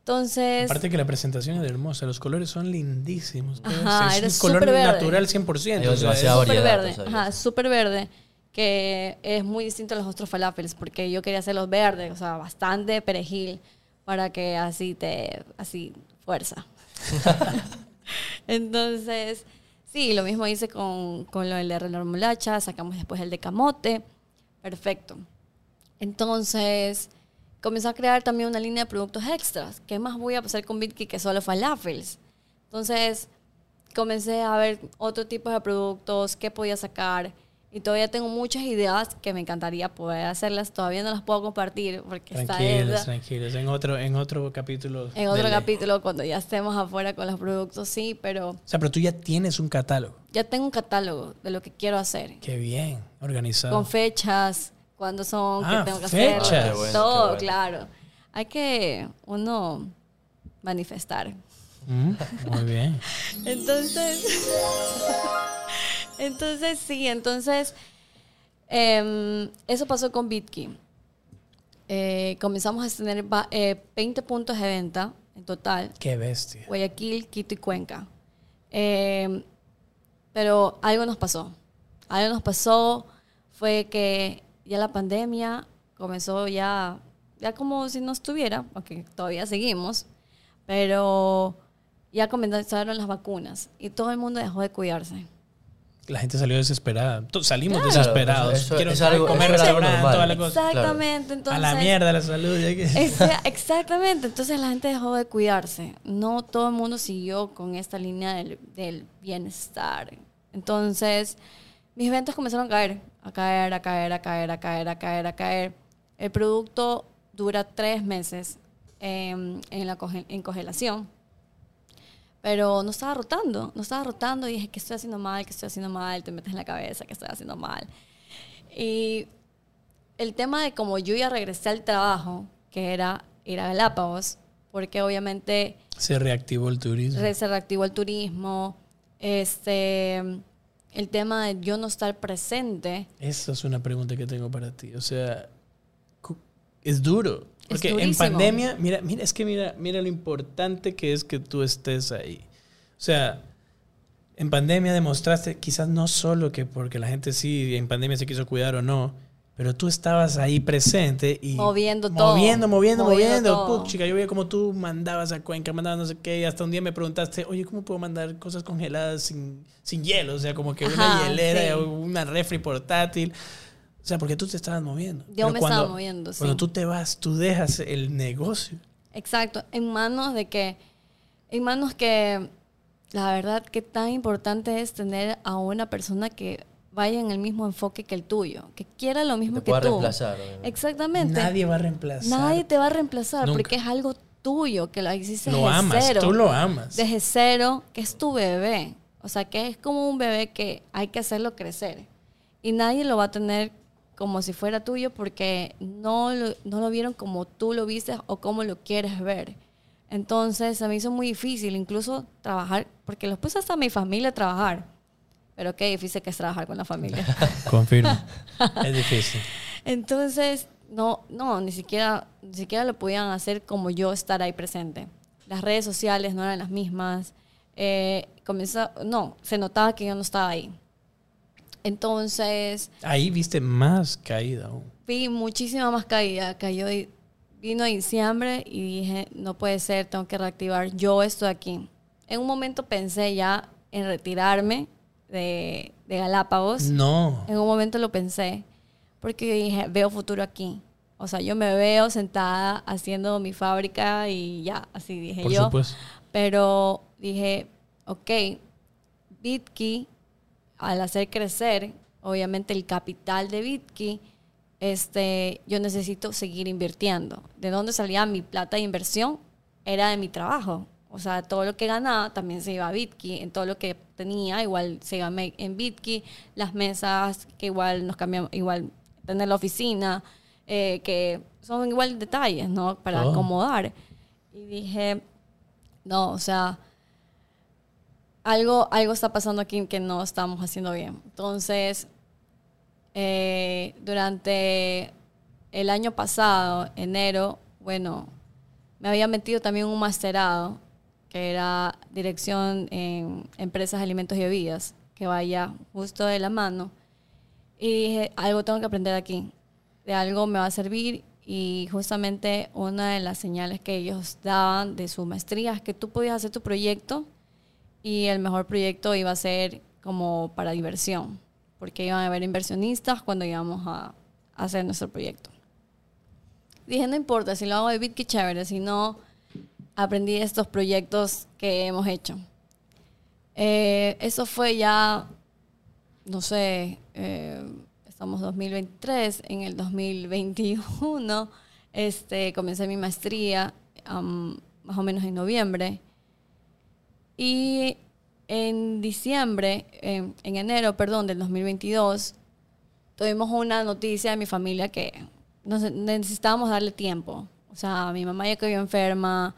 Entonces, Aparte que la presentación es hermosa, los colores son lindísimos. Ajá, es un color verde. natural 100%. Hay o sea, demasiado es- verde, sabes. ajá, súper verde, que es muy distinto a los otros falafels, porque yo quería hacerlos verdes, o sea, bastante perejil, para que así te, así, fuerza. Entonces, sí, lo mismo hice con, con lo del de remolacha, sacamos después el de camote, perfecto. Entonces, comencé a crear también una línea de productos extras. ¿Qué más voy a hacer con Bitki que solo falafels? Entonces, comencé a ver otro tipo de productos, qué podía sacar. Y todavía tengo muchas ideas que me encantaría poder hacerlas. Todavía no las puedo compartir porque está Tranquilos, en, tranquilos. En otro, en otro capítulo. en otro ley. capítulo cuando ya estemos afuera con los productos, sí, pero O sea, pero tú ya tienes un catálogo. ya tengo un catálogo de lo que quiero hacer. Qué bien, organizado. Con fechas, cuándo son, Ah, qué tengo que fechas. hacer. Ah, bueno, todo, bueno. claro. Hay que uno manifestar. Mm, muy bien. Entonces, entonces sí, entonces em, eso pasó con Bitki. Eh, comenzamos a tener eh, 20 puntos de venta en total. Qué bestia. Guayaquil, Quito y Cuenca. Eh, pero algo nos pasó. Algo nos pasó fue que ya la pandemia comenzó ya, ya como si no estuviera, aunque todavía seguimos, pero ya comenzaron las vacunas y todo el mundo dejó de cuidarse. La gente salió desesperada. Salimos Claro, desesperados. eso- Quiero es algo- comer restaurante, toda la cosa. Exactamente, entonces... A la mierda la salud. ya que- Exa- Exactamente, entonces la gente dejó de cuidarse. No todo el mundo siguió con esta línea del, del bienestar. Entonces, mis ventas comenzaron a caer, a caer, a caer, a caer, a caer, a caer, a caer. El producto dura tres meses em, en, la conge- en congelación, pero no estaba rotando, no estaba rotando y dije, ¿qué estoy haciendo mal? ¿Qué estoy haciendo mal? Te metes en la cabeza que estoy haciendo mal. Y el tema de como yo ya regresé al trabajo, que era ir a Galápagos, porque obviamente Se reactivó el turismo. se reactivó el turismo, este, el tema de yo no estar presente, Esa es una pregunta que tengo para ti. O sea, es duro. Es Porque en pandemia, mira, mira, es que mira, mira lo importante que es que tú estés ahí. O sea, en pandemia demostraste quizás no solo que porque la gente sí en pandemia se quiso cuidar o no, pero tú estabas ahí presente y Moviendo todo. moviendo, moviendo, Moviendo moviendo. todo. Puchica, yo veía como tú mandabas a Cuenca, mandabas no sé qué, y hasta un día me preguntaste, oye, ¿cómo puedo mandar cosas congeladas sin, sin hielo? O sea, como que una hielera, sí. una refri portátil. O sea, porque tú te estabas moviendo. Yo Pero me cuando- estaba moviendo, sí. Cuando tú te vas, tú dejas el negocio. Exacto, en manos de que, en manos que, la verdad que tan importante es tener a una persona que vaya en el mismo enfoque que el tuyo, que quiera lo mismo te que pueda tú. reemplazar, obviamente. Exactamente. Nadie va a reemplazar. Nadie te va a reemplazar Nunca. porque es algo tuyo, que lo hiciste Lo desde amas, cero. tú lo amas. Desde cero, que es tu bebé. O sea, que es como un bebé que hay que hacerlo crecer. Y nadie lo va a tener como si fuera tuyo porque no lo, no lo vieron como tú lo viste o como lo quieres ver. Entonces se me hizo muy difícil incluso trabajar, porque los puse hasta a mi familia a trabajar. Pero qué difícil que es trabajar con la familia. Confirmo. es difícil. Entonces, no, no, ni siquiera, ni siquiera lo podían hacer como yo estar ahí presente. Las redes sociales no eran las mismas. Eh, comenzó, no, se notaba que yo no estaba ahí. Entonces, Ahí viste más caída aún. vi muchísima más caída. Cayó, vino diciembre y dije, no puede ser, tengo que reactivar. Yo estoy aquí. En un momento pensé ya en retirarme de, de Galápagos. No. En un momento lo pensé, porque dije, veo futuro aquí. O sea, yo me veo sentada haciendo mi fábrica y ya, así dije Por yo. supuesto. Pero dije, ok, Bitki, al hacer crecer, obviamente el capital de Bitki, este, yo necesito seguir invirtiendo. ¿De dónde salía mi plata de inversión? Era de mi trabajo. O sea, todo lo que ganaba también se iba a Bitki. En todo lo que tenía, igual se iba en Bitki. Las mesas, que igual nos cambiamos, igual tener la oficina, eh, que son igual detalles, ¿no? Para Oh. acomodar. Y dije, no, o sea, algo, algo está pasando aquí que no estamos haciendo bien. Entonces, eh, durante el año pasado, enero, bueno, me había metido también un masterado, que era dirección en empresas alimentos y bebidas, que vaya justo de la mano. Y dije, algo tengo que aprender aquí, de algo me va a servir. Y justamente una de las señales que ellos daban de su maestría es que tú podías hacer tu proyecto y el mejor proyecto iba a ser como para diversión, porque iban a haber inversionistas cuando íbamos a, hacer nuestro proyecto. Dije, no importa, si lo hago de bit, chévere, si no, aprendí estos proyectos que hemos hecho. Eh, eso fue ya, no sé, eh, estamos 2023, en el 2021 este, comencé mi maestría, más o menos en noviembre. Y en diciembre, en, en enero, perdón, del 2022, tuvimos una noticia de mi familia que necesitábamos darle tiempo. O sea, mi mamá ya quedó enferma,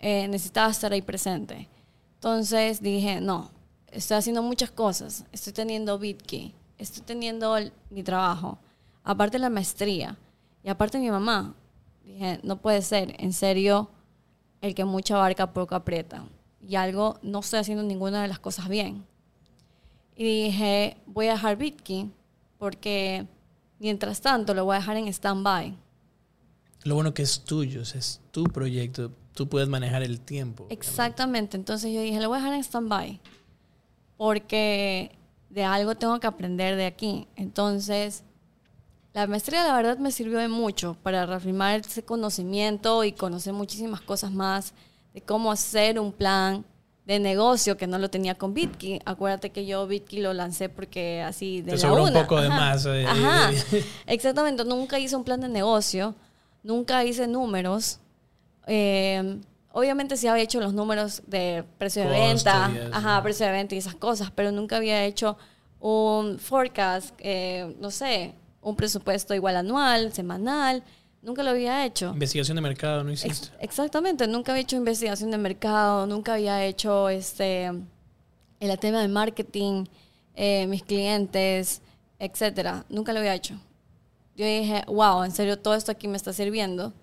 eh, necesitaba estar ahí presente. Entonces dije, no, estoy haciendo muchas cosas. Estoy teniendo BitKey, estoy teniendo mi trabajo, aparte la maestría y aparte mi mamá. Dije, no puede ser, en serio, el que mucha barca poco aprieta. Y algo, no estoy haciendo ninguna de las cosas bien. Y dije, voy a dejar BitKey porque mientras tanto lo voy a dejar en stand-by. Lo bueno que es tuyo, es tu proyecto, tú puedes manejar el tiempo. Exactamente, entonces yo dije, lo voy a dejar en stand-by porque de algo tengo que aprender de aquí. Entonces, la maestría la verdad me sirvió de mucho para reafirmar ese conocimiento y conocer muchísimas cosas más de cómo hacer un plan de negocio que no lo tenía con Bitkey. Acuérdate que yo Bitkey lo lancé porque así de Te la sobró un poco de más, eh, Ajá. eh, Exactamente, nunca hice un plan de negocio, nunca hice números. Eh, obviamente sí había hecho los números de precio de venta, ajá, precio de venta y esas cosas, pero nunca había hecho un forecast, eh, no sé, un presupuesto igual anual, semanal, nunca lo había hecho. Investigación de mercado, ¿no Ex- hiciste? exactamente, nunca había hecho investigación de mercado, nunca había hecho este el tema de marketing, eh, mis clientes, etcétera. Nunca lo había hecho. Yo dije, wow, en serio, todo esto aquí me está sirviendo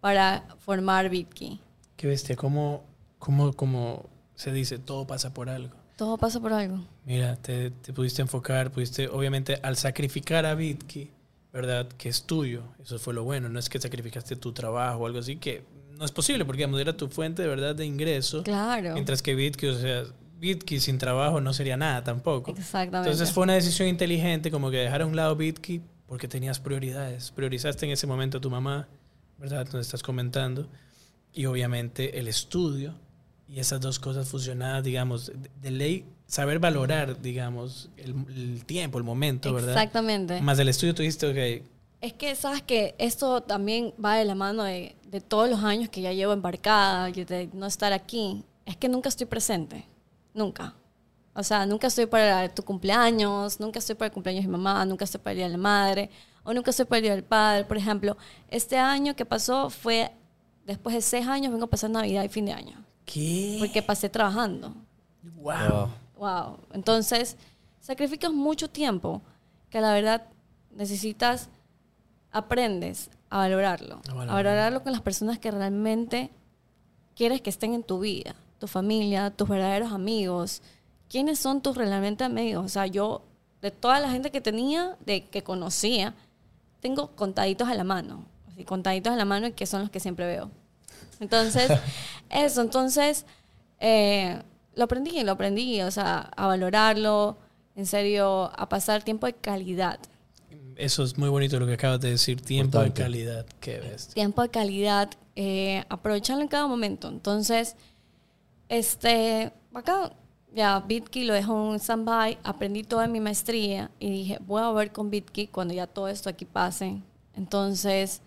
para formar BitKey. Qué bestia, ¿cómo, cómo, cómo se dice? Todo pasa por algo. Todo pasa por algo. Mira, te, te pudiste enfocar, pudiste, obviamente, al sacrificar a Bitki, ¿verdad? Que es tuyo, eso fue lo bueno, no es que sacrificaste tu trabajo o algo así, que no es posible, porque digamos, era tu fuente de verdad de ingreso, Claro. mientras que Bitki, o sea, Bitki sin trabajo no sería nada tampoco. Exactamente. Entonces fue una decisión inteligente, como que dejar a un lado Bitki porque tenías prioridades. Priorizaste en ese momento a tu mamá, ¿verdad? Donde estás comentando. Y obviamente el estudio. Y esas dos cosas fusionadas, digamos, de, de ley, saber valorar, digamos, el, el tiempo, el momento, ¿verdad? Exactamente. Más del estudio tú dijiste, ok, Es que, ¿sabes que Esto también va de la mano de, de todos los años que ya llevo embarcada, de no estar aquí. Es que nunca estoy presente. Nunca. O sea, nunca estoy para tu cumpleaños, nunca estoy para el cumpleaños de mi mamá, nunca estoy para el día de la madre, o nunca estoy para el día del padre. Por ejemplo, este año que pasó fue, después de seis años, vengo a pasar Navidad y fin de año. ¿qué? Porque pasé trabajando. wow. Wow. Wow. Entonces, sacrificas mucho tiempo que la verdad necesitas, aprendes a valorarlo. A A valorarlo. valorarlo con las personas que realmente quieres que estén en tu vida. Tu familia, tus verdaderos amigos. ¿Quiénes son tus realmente amigos? O sea, yo, de toda la gente que tenía, de que conocía, tengo contaditos a la mano. Así, contaditos a la mano y que son los que siempre veo. Entonces, eso, entonces, eh, lo aprendí, lo aprendí, o sea, a valorarlo, en serio, a pasar tiempo de calidad. Eso es muy bonito lo que acabas de decir, tiempo Importante. de calidad. Qué bestia. Tiempo de calidad, eh, aprovecharlo en cada momento. Entonces, este, acá, ya, BitKey lo dejo en stand-by, aprendí toda mi maestría y dije, voy a ver con BitKey cuando ya todo esto aquí pase. Entonces,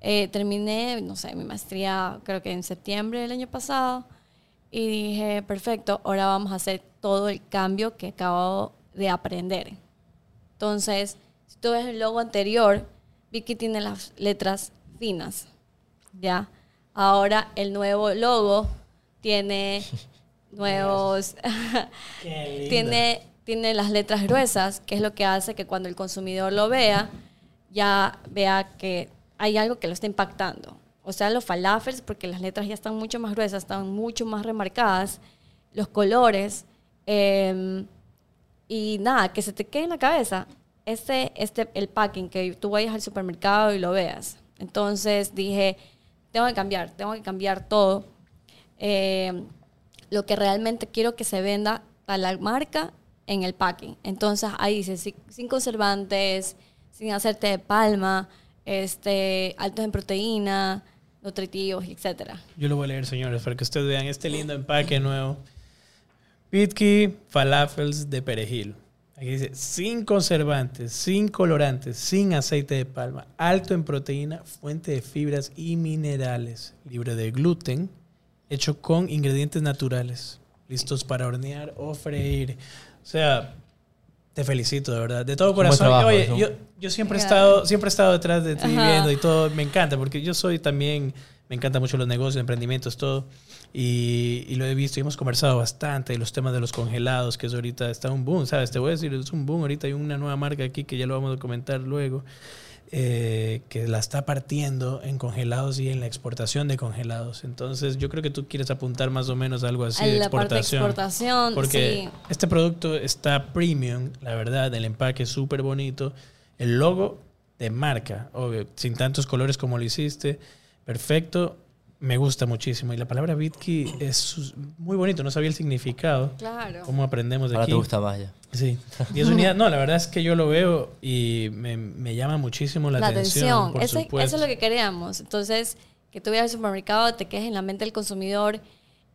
eh, terminé, no sé, mi maestría creo que en septiembre del año pasado y dije, perfecto, ahora vamos a hacer todo el cambio que acabo de aprender. Entonces, si tú ves el logo anterior, Vicky tiene las letras finas, ¿ya? Ahora el nuevo logo tiene nuevos... Tiene, tiene las letras gruesas, que es lo que hace que cuando el consumidor lo vea, ya vea que hay algo que lo está impactando. O sea, los falafels, porque las letras ya están mucho más gruesas, están mucho más remarcadas, los colores, eh, y nada, que se te quede en la cabeza este, este, el packing, que tú vayas al supermercado y lo veas. Entonces dije, tengo que cambiar, tengo que cambiar todo. Eh, lo que realmente quiero que se venda a la marca en el packing. Entonces ahí dice, sin, sin conservantes, sin hacerte de palma, este, altos en proteína, nutritivos, etcétera. Yo lo voy a leer, señores, para que ustedes vean este lindo empaque nuevo. Pitki Falafels de perejil. Aquí dice, sin conservantes, sin colorantes, sin aceite de palma, alto en proteína, fuente de fibras y minerales, libre de gluten, hecho con ingredientes naturales, listos para hornear o freír. O sea, te felicito, de verdad, de todo corazón. trabajo, Oye, yo, yo siempre he estado, siempre he estado detrás de ti Ajá. viendo y todo, me encanta, porque yo soy también, me encantan mucho los negocios, emprendimientos, todo. Y, y lo he visto y hemos conversado bastante de los temas de los congelados, que es ahorita está un boom, ¿sabes? Te voy a decir, es un boom. Ahorita hay una nueva marca aquí que ya lo vamos a comentar luego, eh, que la está partiendo en congelados y en la exportación de congelados. Entonces, yo creo que tú quieres apuntar más o menos algo así A de la parte de exportación. exportación, Porque sí. este producto está premium, la verdad, el empaque es súper bonito. El logo de marca, obvio, sin tantos colores como lo hiciste, perfecto, me gusta muchísimo. Y la palabra Bitki es muy bonito, no sabía el significado. Claro. ¿Cómo aprendemos de Ahora aquí? te gusta más ya. Sí. Y es unidad. No, la verdad es que yo lo veo y me, me llama muchísimo la, la atención. atención. por Ese- supuesto. eso es lo que queríamos. Entonces, que tú vayas al supermercado, te quedes en la mente del consumidor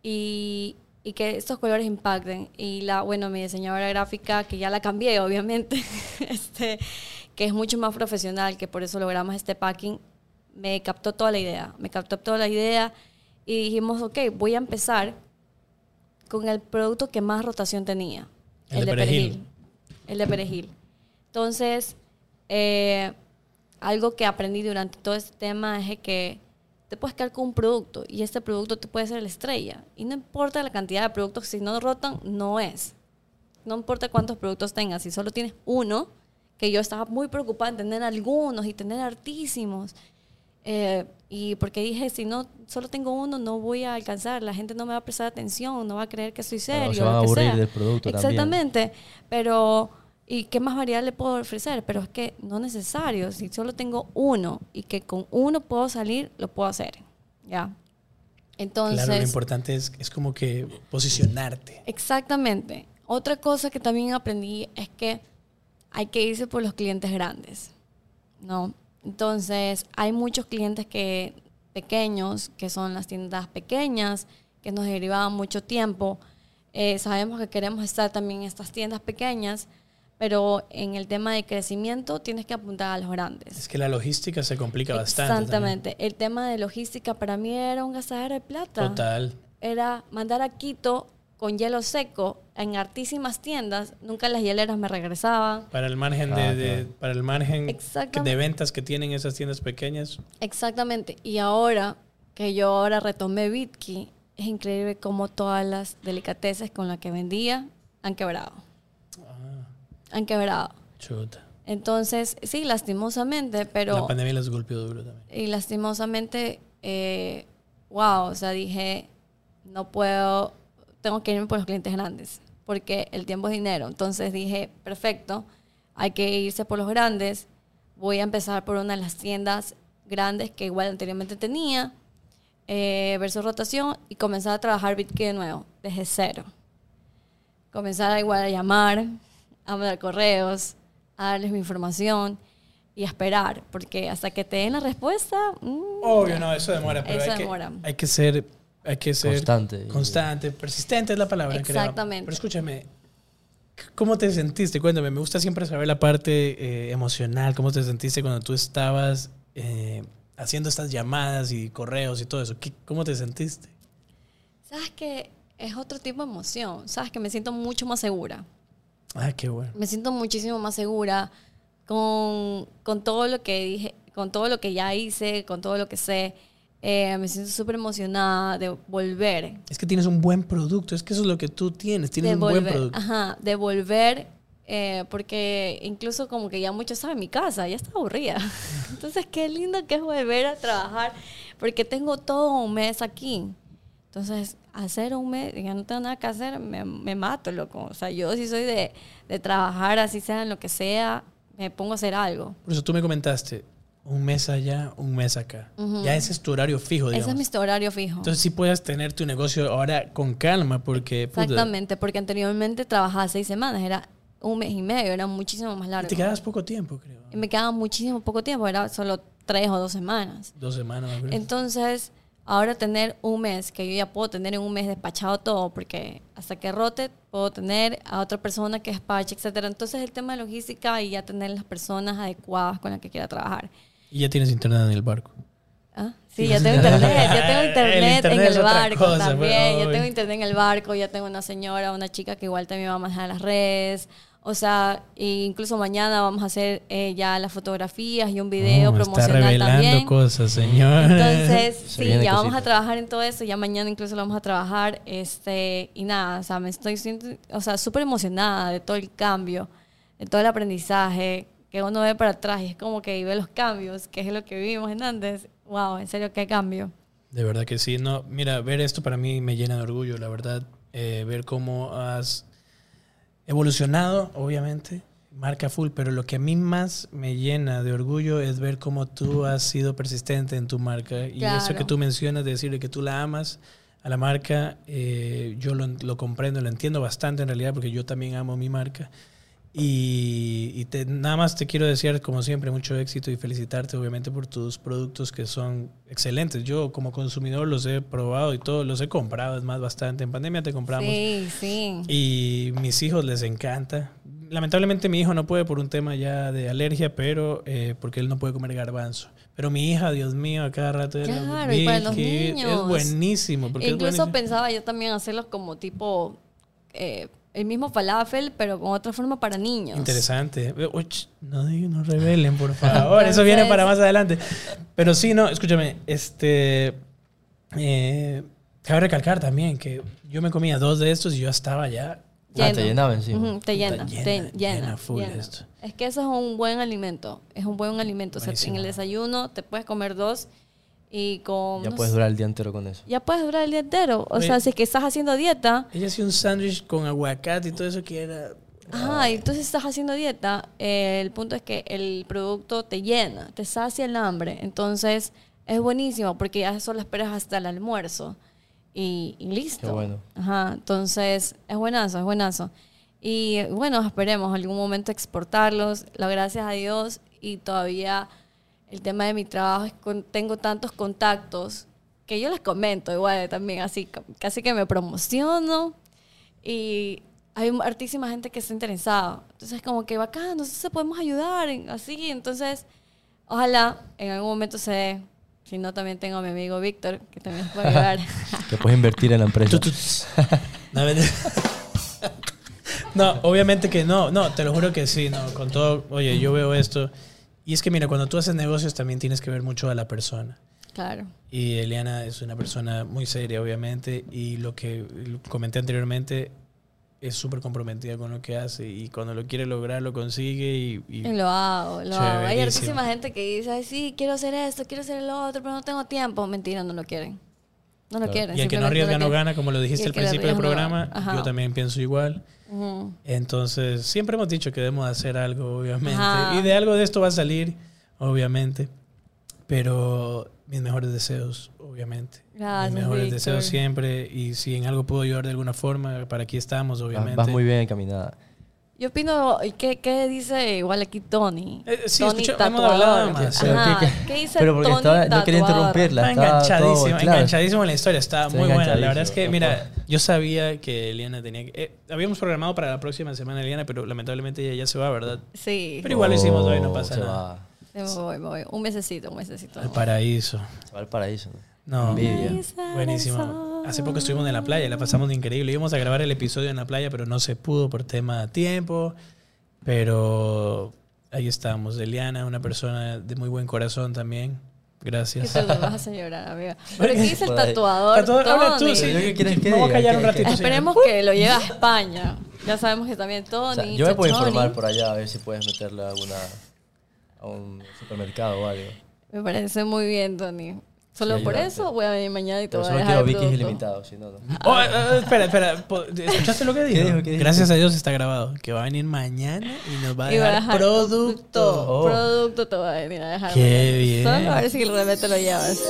y, y que estos colores impacten. Y la, bueno, mi diseñadora gráfica, que ya la cambié, obviamente, este, que es mucho más profesional, que por eso logramos este packing, me captó toda la idea. Me captó toda la idea y dijimos, ok, voy a empezar con el producto que más rotación tenía. El El, de perejil. perejil. El de perejil. Entonces, eh, algo que aprendí durante todo este tema es que te puedes quedar con un producto y este producto te puede ser la estrella. Y no importa la cantidad de productos, si no rotan, no es. No importa cuántos productos tengas, si solo tienes uno, que yo estaba muy preocupada en tener algunos y tener hartísimos. Eh, y porque dije, si no, solo tengo uno, no voy a alcanzar, la gente no me va a prestar atención, no va a creer que soy Claro, serio. se van lo a aburrir sea. del producto también. Exactamente, pero ¿y qué más variedad le puedo ofrecer? Pero es que no es necesario, si solo tengo uno y que con uno puedo salir, lo puedo hacer, ¿ya? Entonces, Claro, lo importante es, es como que posicionarte. Exactamente. Otra cosa que también aprendí es que hay que irse por los clientes grandes, ¿no? Entonces, hay muchos clientes que pequeños, que son las tiendas pequeñas, que nos derivaban mucho tiempo. Eh, sabemos que queremos estar también en estas tiendas pequeñas, pero en el tema de crecimiento tienes que apuntar a los grandes. Es que la logística se complica bastante. también. Exactamente. El tema de logística para mí era un gastadero de plata Total. era mandar a Quito con hielo seco en hartísimas tiendas. Nunca las hieleras me regresaban. Para el margen de, Ah, de- para el margen de ventas que tienen esas tiendas pequeñas. Exactamente. Y ahora que yo ahora retomé Bitki, es increíble cómo todas las delicateces con las que vendía han quebrado. Han quebrado. Chuta. Entonces, sí, lastimosamente, pero... La pandemia les golpeó duro también. Y lastimosamente, eh, wow, o sea, dije, no puedo, tengo que irme por los clientes grandes, porque el tiempo es dinero. Entonces dije, perfecto, hay que irse por los grandes. Voy a empezar por una de las tiendas grandes que igual anteriormente tenía, eh, versus rotación, y comenzar a trabajar Bitcoin de nuevo, desde cero. Comenzar a igual a llamar, a mandar correos, a darles mi información y a esperar, porque hasta que te den la respuesta, mm, Obvio, no, eso demora, pero Eso hay, demora. Que, hay que ser, hay que ser Constante. constante, persistente es la palabra. creo. Exactamente. Pero escúchame, ¿cómo te sentiste? Cuéntame, me gusta siempre saber la parte eh, emocional, cómo te sentiste cuando tú estabas eh, haciendo estas llamadas y correos y todo eso. ¿Qué- ¿Cómo te sentiste? sabes que es otro tipo de emoción, sabes que me siento mucho más segura, Ah, qué bueno. me siento muchísimo más segura con, con todo lo que dije, con todo lo que ya hice, con todo lo que sé. Eh, me siento súper emocionada de volver. Es que tienes un buen producto, es que eso es lo que tú tienes, tienes de un buen volver- producto. Ajá, de volver, eh, porque incluso como que ya muchos saben mi casa, ya está aburrida. Entonces, qué lindo que es volver a trabajar, porque tengo todo un mes aquí. Entonces, hacer un mes, ya no tengo nada que hacer, me, me mato, loco. O sea, yo sí soy de, de trabajar, así sea en lo que sea, me pongo a hacer algo. Por eso tú me comentaste, un mes allá, un mes acá. Ya ese es tu horario fijo, digamos. Ese es mi horario fijo. Entonces sí puedes tener tu negocio ahora con calma, porque... puta, Exactamente, porque anteriormente trabajaba seis semanas, era un mes y medio, era muchísimo más y largo. te quedabas poco tiempo, creo. Y me quedaba muchísimo poco tiempo, era solo tres o dos semanas. Dos semanas. Entonces, ahora tener un mes, que yo ya puedo tener en un mes despachado todo, porque hasta que rote puedo tener a otra persona que despache, etcétera. Entonces, el tema de logística y ya tener las personas adecuadas con las que quiera trabajar. Y ya tienes internet en el barco. ¿Ah? Sí, ya tengo internet, ya tengo El internet, en el barco cosa, también, ya tengo internet en el barco, ya tengo una señora, una chica que igual también va a manejar las redes, o sea, e incluso mañana vamos a hacer eh, ya las fotografías y un video Oh, está promocional revelando también. cosas, señor. Entonces, Se sí, ya vamos a trabajar en todo eso, ya mañana incluso lo vamos a trabajar, este, y nada, o sea, me estoy o sea, súper emocionada de todo el cambio, de todo el aprendizaje, que uno ve para atrás y es como que ve los cambios, que es lo que vivimos en antes, wow, en serio, qué cambio. De verdad que sí. No, mira, ver esto para mí me llena de orgullo, la verdad. Eh, ver cómo has evolucionado, obviamente, marca full, pero lo que a mí más me llena de orgullo es ver cómo tú has sido persistente en tu marca. Y eso que Claro. tú mencionas de decirle que tú la amas a la marca, eh, yo lo, lo comprendo, lo entiendo bastante en realidad, porque yo también amo mi marca. Y, y te- nada más te quiero desear, como siempre, mucho éxito y felicitarte, obviamente, por tus productos que son excelentes. Yo, como consumidor, los he probado y todo, los he comprado, es más, bastante. En pandemia te compramos. Sí, sí. Y mis hijos les encanta. Lamentablemente mi hijo no puede por un tema ya de alergia, pero eh, porque él no puede comer garbanzo. Pero mi hija, Dios mío, a cada rato era Claro, y para los niños. es buenísimo. Porque es Incluso buenísimo. pensaba yo también hacerlos como tipo eh, el mismo falafel, pero con otra forma para niños. Interesante. Uy, no, no revelen, por favor. Eso viene para más adelante. Pero sí, no, escúchame. Este. eh, cabe recalcar también que yo me comía dos de estos y yo estaba ya. Ah, te llenaba encima. Ujú, te llena, Puta, te llena, llena, llena full llena. esto. Es que eso es un buen alimento, es un buen alimento. O sea, en el desayuno te puedes comer dos y con... Ya no puedes sé, durar el día entero con eso. ya puedes durar el día entero. O Oye. sea, si es que estás haciendo dieta, Ella hacía un sándwich con aguacate y todo eso que era. ajá, y entonces estás haciendo dieta, eh, el punto es que el producto te llena, te sacia el hambre. Entonces es buenísimo porque ya solo esperas hasta el almuerzo y, y listo. Qué bueno. Ajá, entonces es buenazo, es buenazo. Y bueno, esperemos algún momento exportarlos. La gracias a Dios y todavía el tema de mi trabajo es con, tengo tantos contactos que yo les comento igual también así, ca- casi que me promociono y hay hartísima gente que está interesada. Entonces como que bacán, no sé si podemos ayudar, así. Entonces, ojalá en algún momento se dé. Si no, también tengo a mi amigo Víctor, que también puede ayudar. Que puedes invertir en la empresa. No, obviamente que no. No, te lo juro que sí. No, con todo. Oye, yo veo esto. Y es que, mira, cuando tú haces negocios también tienes que ver mucho a la persona. claro. Y Eliana es una persona muy seria, obviamente. Y lo que comenté anteriormente, es súper comprometida con lo que hace. Y cuando lo quiere lograr, lo consigue. Y, y- Y lo hago, lo hago. Hay hartísima gente que dice, Ay, sí, quiero hacer esto, quiero hacer lo otro, pero no tengo tiempo. Mentira, no lo quieren. No lo Claro. quieren. y el que no arriesga no gana, como lo dijiste al no principio del no programa. Ajá. Yo también pienso igual. Ujú. Entonces, siempre hemos dicho que debemos hacer algo, obviamente. Ajá. Y de algo de esto va a salir, obviamente. Pero mis mejores deseos, obviamente. Gracias, mis mejores Víctor. deseos siempre. Y si en algo puedo ayudar de alguna forma, para aquí estamos, Vas, obviamente. vas muy bien encaminada. Yo opino, ¿y ¿qué, qué dice igual aquí Tony? Eh, sí, Tony hablado tatuador. más. Pero Ajá, ¿qué- ¿qué, qué- dice pero porque Tony estaba- no quería interrumpirla. Está estaba enganchadísimo, todo, claro. enganchadísimo en la historia. Está Está muy buena. La verdad es que, mira, yo sabía que Eliana tenía que... eh, habíamos programado para la próxima semana Eliana, pero lamentablemente ella ya se va, ¿verdad? Sí, Pero igual lo hicimos hoy, no Oh, pasa se nada. va. me voy, me voy. Un mesecito, un mesecito. Al paraíso. Se va al paraíso. No. Envidia. Buenísimo. Hace poco estuvimos en la playa, la pasamos de increíble. Íbamos a grabar el episodio en la playa, pero no se pudo por tema de tiempo. Pero ahí estamos. Eliana, una persona de muy buen corazón también. Gracias. te lo vas a llorar, amiga. Pero ¿qué dice el tatuador? Tatuador, habla tú, sí. Qué quieres que voy a callar ¿qué- un qué? ratito. Esperemos que lo lleve a España. Ya sabemos que también Tony. O sea, yo me puedo informar por allá a ver si puedes meterle a alguna a un supermercado o algo. Me parece muy bien, Tony. Solo Sí, por eso voy a venir mañana y te voy a solo dejar quiero ilimitados, si no, no. Oh, eh, eh, espera, espera. ¿Escuchaste lo que dijo? dijo? ¿Qué dijo? Gracias a Dios está grabado. Que va a venir mañana y nos va a Y voy a dejar producto. Oh. Producto te voy a venir a dejar. Qué mañana. bien. Solo a ver si el remete lo llevas.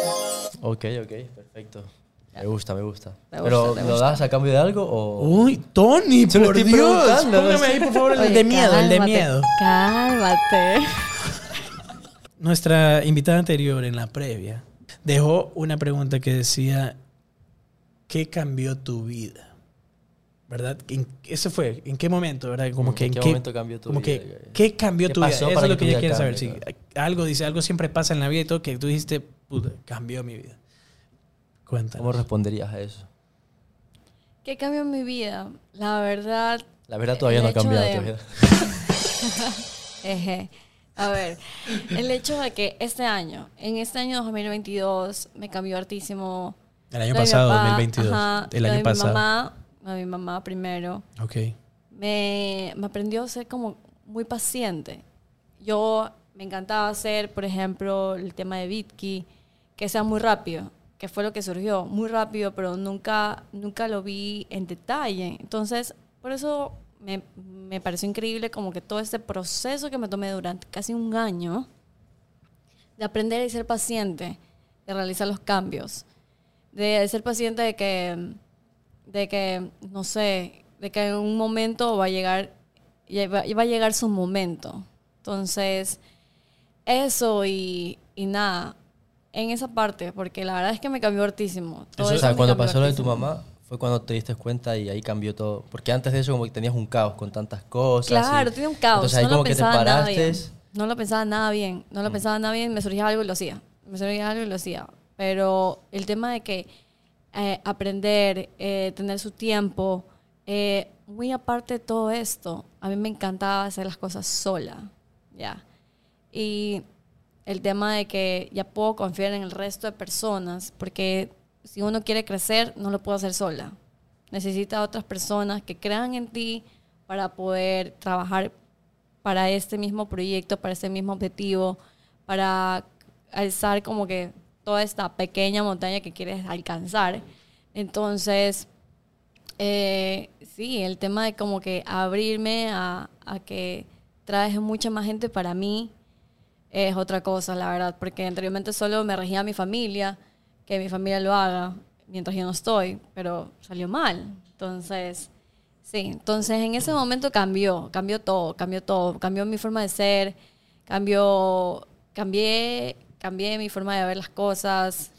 Ok, ok, perfecto. Me gusta, me gusta. Te Pero gusta, ¿lo gusta. das a cambio de algo o...? Uy, Tony, por Dios. Póngame ahí, por favor, el Oye, de miedo, el de cálmate, miedo. Cálmate. Nuestra invitada anterior en la previa dejó una pregunta que decía, ¿qué cambió tu vida? ¿Verdad? ¿En- ese fue, ¿en qué momento? ¿Verdad? Como Mm, que, ¿en qué momento cambió tu como vida? que, ¿Qué cambió ¿Qué tu vida? Eso es lo que que tu ella vida quiere saber. sí. algo dice, algo siempre pasa en la vida y todo que tú dijiste, puta, cambió mi vida. Cuéntanos. ¿Cómo responderías a eso? ¿Qué cambió en mi vida? La verdad. La verdad todavía no ha cambiado. de- todavía. Eje. A ver, el hecho de que este año, en este año 2022, me cambió hartísimo. El año mi pasado, papá, 2022. ajá, el año mi pasado. mamá, lo de mi mamá primero. Ok. me, me aprendió a ser como muy paciente. Yo me encantaba hacer, por ejemplo, el tema de Bitki, que sea muy rápido, que fue lo que surgió, muy rápido, pero nunca, nunca lo vi en detalle. Entonces, por eso me, me pareció increíble como que todo este proceso que me tomé durante casi un año de aprender y ser paciente, de realizar los cambios, de ser paciente de que, de que, no sé, de que en un momento va a llegar, ya va, va a llegar su momento. Entonces, eso y, y nada, en esa parte, porque la verdad es que me cambió hartísimo. Todo o eso sea, me cuando pasó lo de tu mamá, fue cuando te diste cuenta y ahí cambió todo. Porque antes de eso como que tenías un caos con tantas cosas. Claro, y- tenía un caos. Entonces ahí no como lo que te paraste. No lo pensaba nada bien. No lo pensaba nada bien. Me surgía algo y lo hacía. Me surgía algo y lo hacía. Pero el tema de que eh, aprender, eh, tener su tiempo, eh, muy aparte de todo esto, a mí me encantaba hacer las cosas sola. Ya. Y el tema de que ya puedo confiar en el resto de personas, porque si uno quiere crecer, no lo puede hacer sola. Necesita otras personas que crean en ti para poder trabajar para este mismo proyecto, para este mismo objetivo, para alzar como que toda esta pequeña montaña que quieres alcanzar. Entonces, eh, sí, el tema de como que abrirme a, a que traes mucha más gente para mí es otra cosa, la verdad, porque anteriormente solo me regía mi familia, que mi familia lo haga mientras yo no estoy, pero salió mal. Entonces, sí, entonces en ese momento cambió, cambió todo, cambió todo, cambió mi forma de ser, cambió, cambié, cambié mi forma de ver las cosas.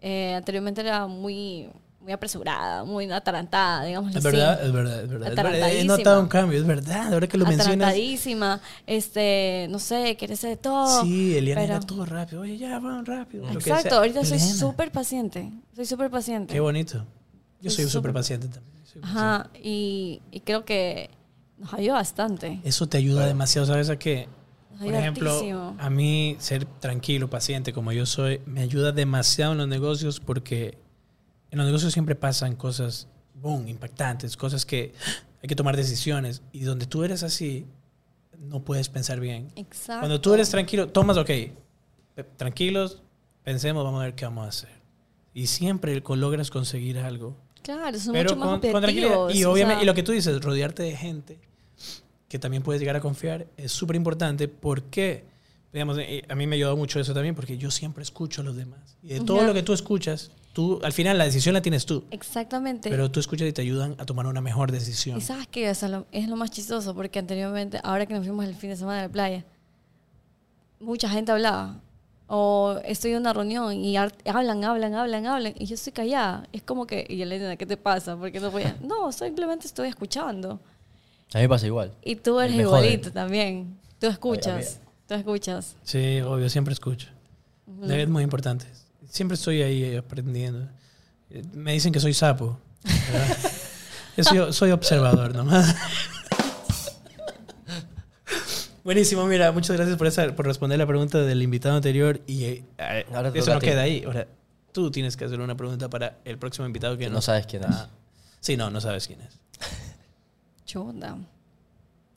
Eh, anteriormente era muy, muy apresurada, muy atarantada, digamos Es así. verdad, es verdad, es verdad. es verdad. He notado un cambio, es verdad. Ahora que lo mencionas. atarantadísima, este, no sé, quiere ser de todo. Sí, Eliana pero- era todo rápido. Oye, ya, van rápido. Exacto, ahorita soy súper paciente. Soy súper paciente. Qué bonito. Yo soy súper paciente también. Ajá, y, y creo que nos ayuda bastante. Eso te ayuda demasiado, ¿sabes a qué? Por ejemplo, a mí ser tranquilo, paciente como yo soy, me ayuda demasiado en los negocios porque en los negocios siempre pasan cosas, boom, impactantes, cosas que hay que tomar decisiones y donde tú eres así, no puedes pensar bien. Exacto. Cuando tú eres tranquilo, tomas, ok, pe- tranquilos, pensemos, vamos a ver qué vamos a hacer. Y siempre logras conseguir algo. Claro, son Pero mucho más con, con tranquilidad. Y obviamente, sea, y lo que tú dices, rodearte de gente que también puedes llegar a confiar es súper importante. ¿Por qué? Digamos, eh, a mí me ayudó mucho eso también porque yo siempre escucho a los demás. Y de todo Ujú. lo que tú escuchas, tú, al final la decisión la tienes tú. Exactamente. Pero tú escuchas y te ayudan a tomar una mejor decisión. y sabes que es lo, es lo más chistoso, porque anteriormente, ahora que nos fuimos el fin de semana a la playa, mucha gente hablaba. O estoy en una reunión y hablan, hablan, hablan, hablan, y yo estoy callada. Es como que, y Elena, ¿qué te pasa? Porque no voy a... No, simplemente estoy escuchando. A mí me pasa igual. Y tú eres Me igualito también. Tú escuchas. Tú escuchas. Sí, obvio, siempre escucho. Es muy importante. Siempre estoy ahí aprendiendo. Me dicen que soy sapo. soy, soy observador nomás. Buenísimo, mira, muchas gracias por, esa, por responder la pregunta del invitado anterior y eh, eh, Ahora eso no queda ahí. Ahora, tú tienes que hacer una pregunta para el próximo invitado que Que no, no sabes quién es. Ah, sí, no, no sabes quién es. Chuta.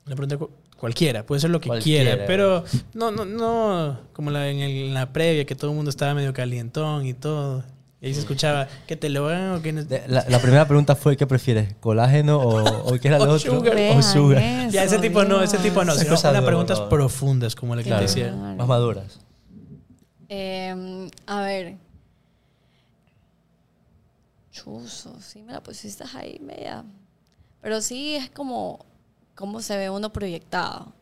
Una pregunta cualquiera, puede ser lo que Cualquiera. quiera, pero no, no, no, como la, en, el- en la previa que todo el mundo estaba medio calientón y todo. Y ahí se escuchaba que te lo hagan o que no. La, la primera pregunta fue, ¿qué prefieres? ¿Colágeno o, o qué era lo otro? sugar. O sugar. Ya, ese tipo no, ese tipo no, sino cosas unas no, preguntas no. profundas como la que Claro. te. Claro. Más maduras. Eh, a ver. Chuzo, sí me la pusiste ahí media. Pero sí es como cómo se ve uno proyectado.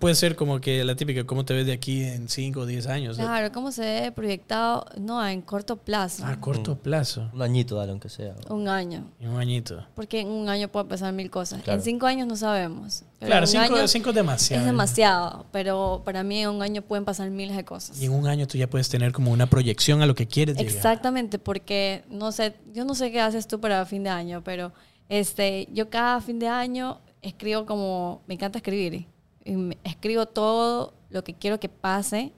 Puede ser como que la típica, ¿cómo te ves de aquí en 5 o 10 años? Claro, cómo se ve proyectado, no, en corto plazo. A corto plazo, Un añito, dale, aunque sea. Un año. un añito. Porque en un año puede pasar mil cosas. Claro. En cinco años no sabemos. Claro, en un 5 año cinco es demasiado. Es demasiado, pero para mí en un año pueden pasar miles de cosas. Y en un año tú ya puedes tener como una proyección a lo que quieres llegar. Exactamente, porque no sé, yo no sé qué haces tú para fin de año, pero este, yo cada fin de año escribo como, me encanta escribir, y me- escribo todo lo que quiero que pase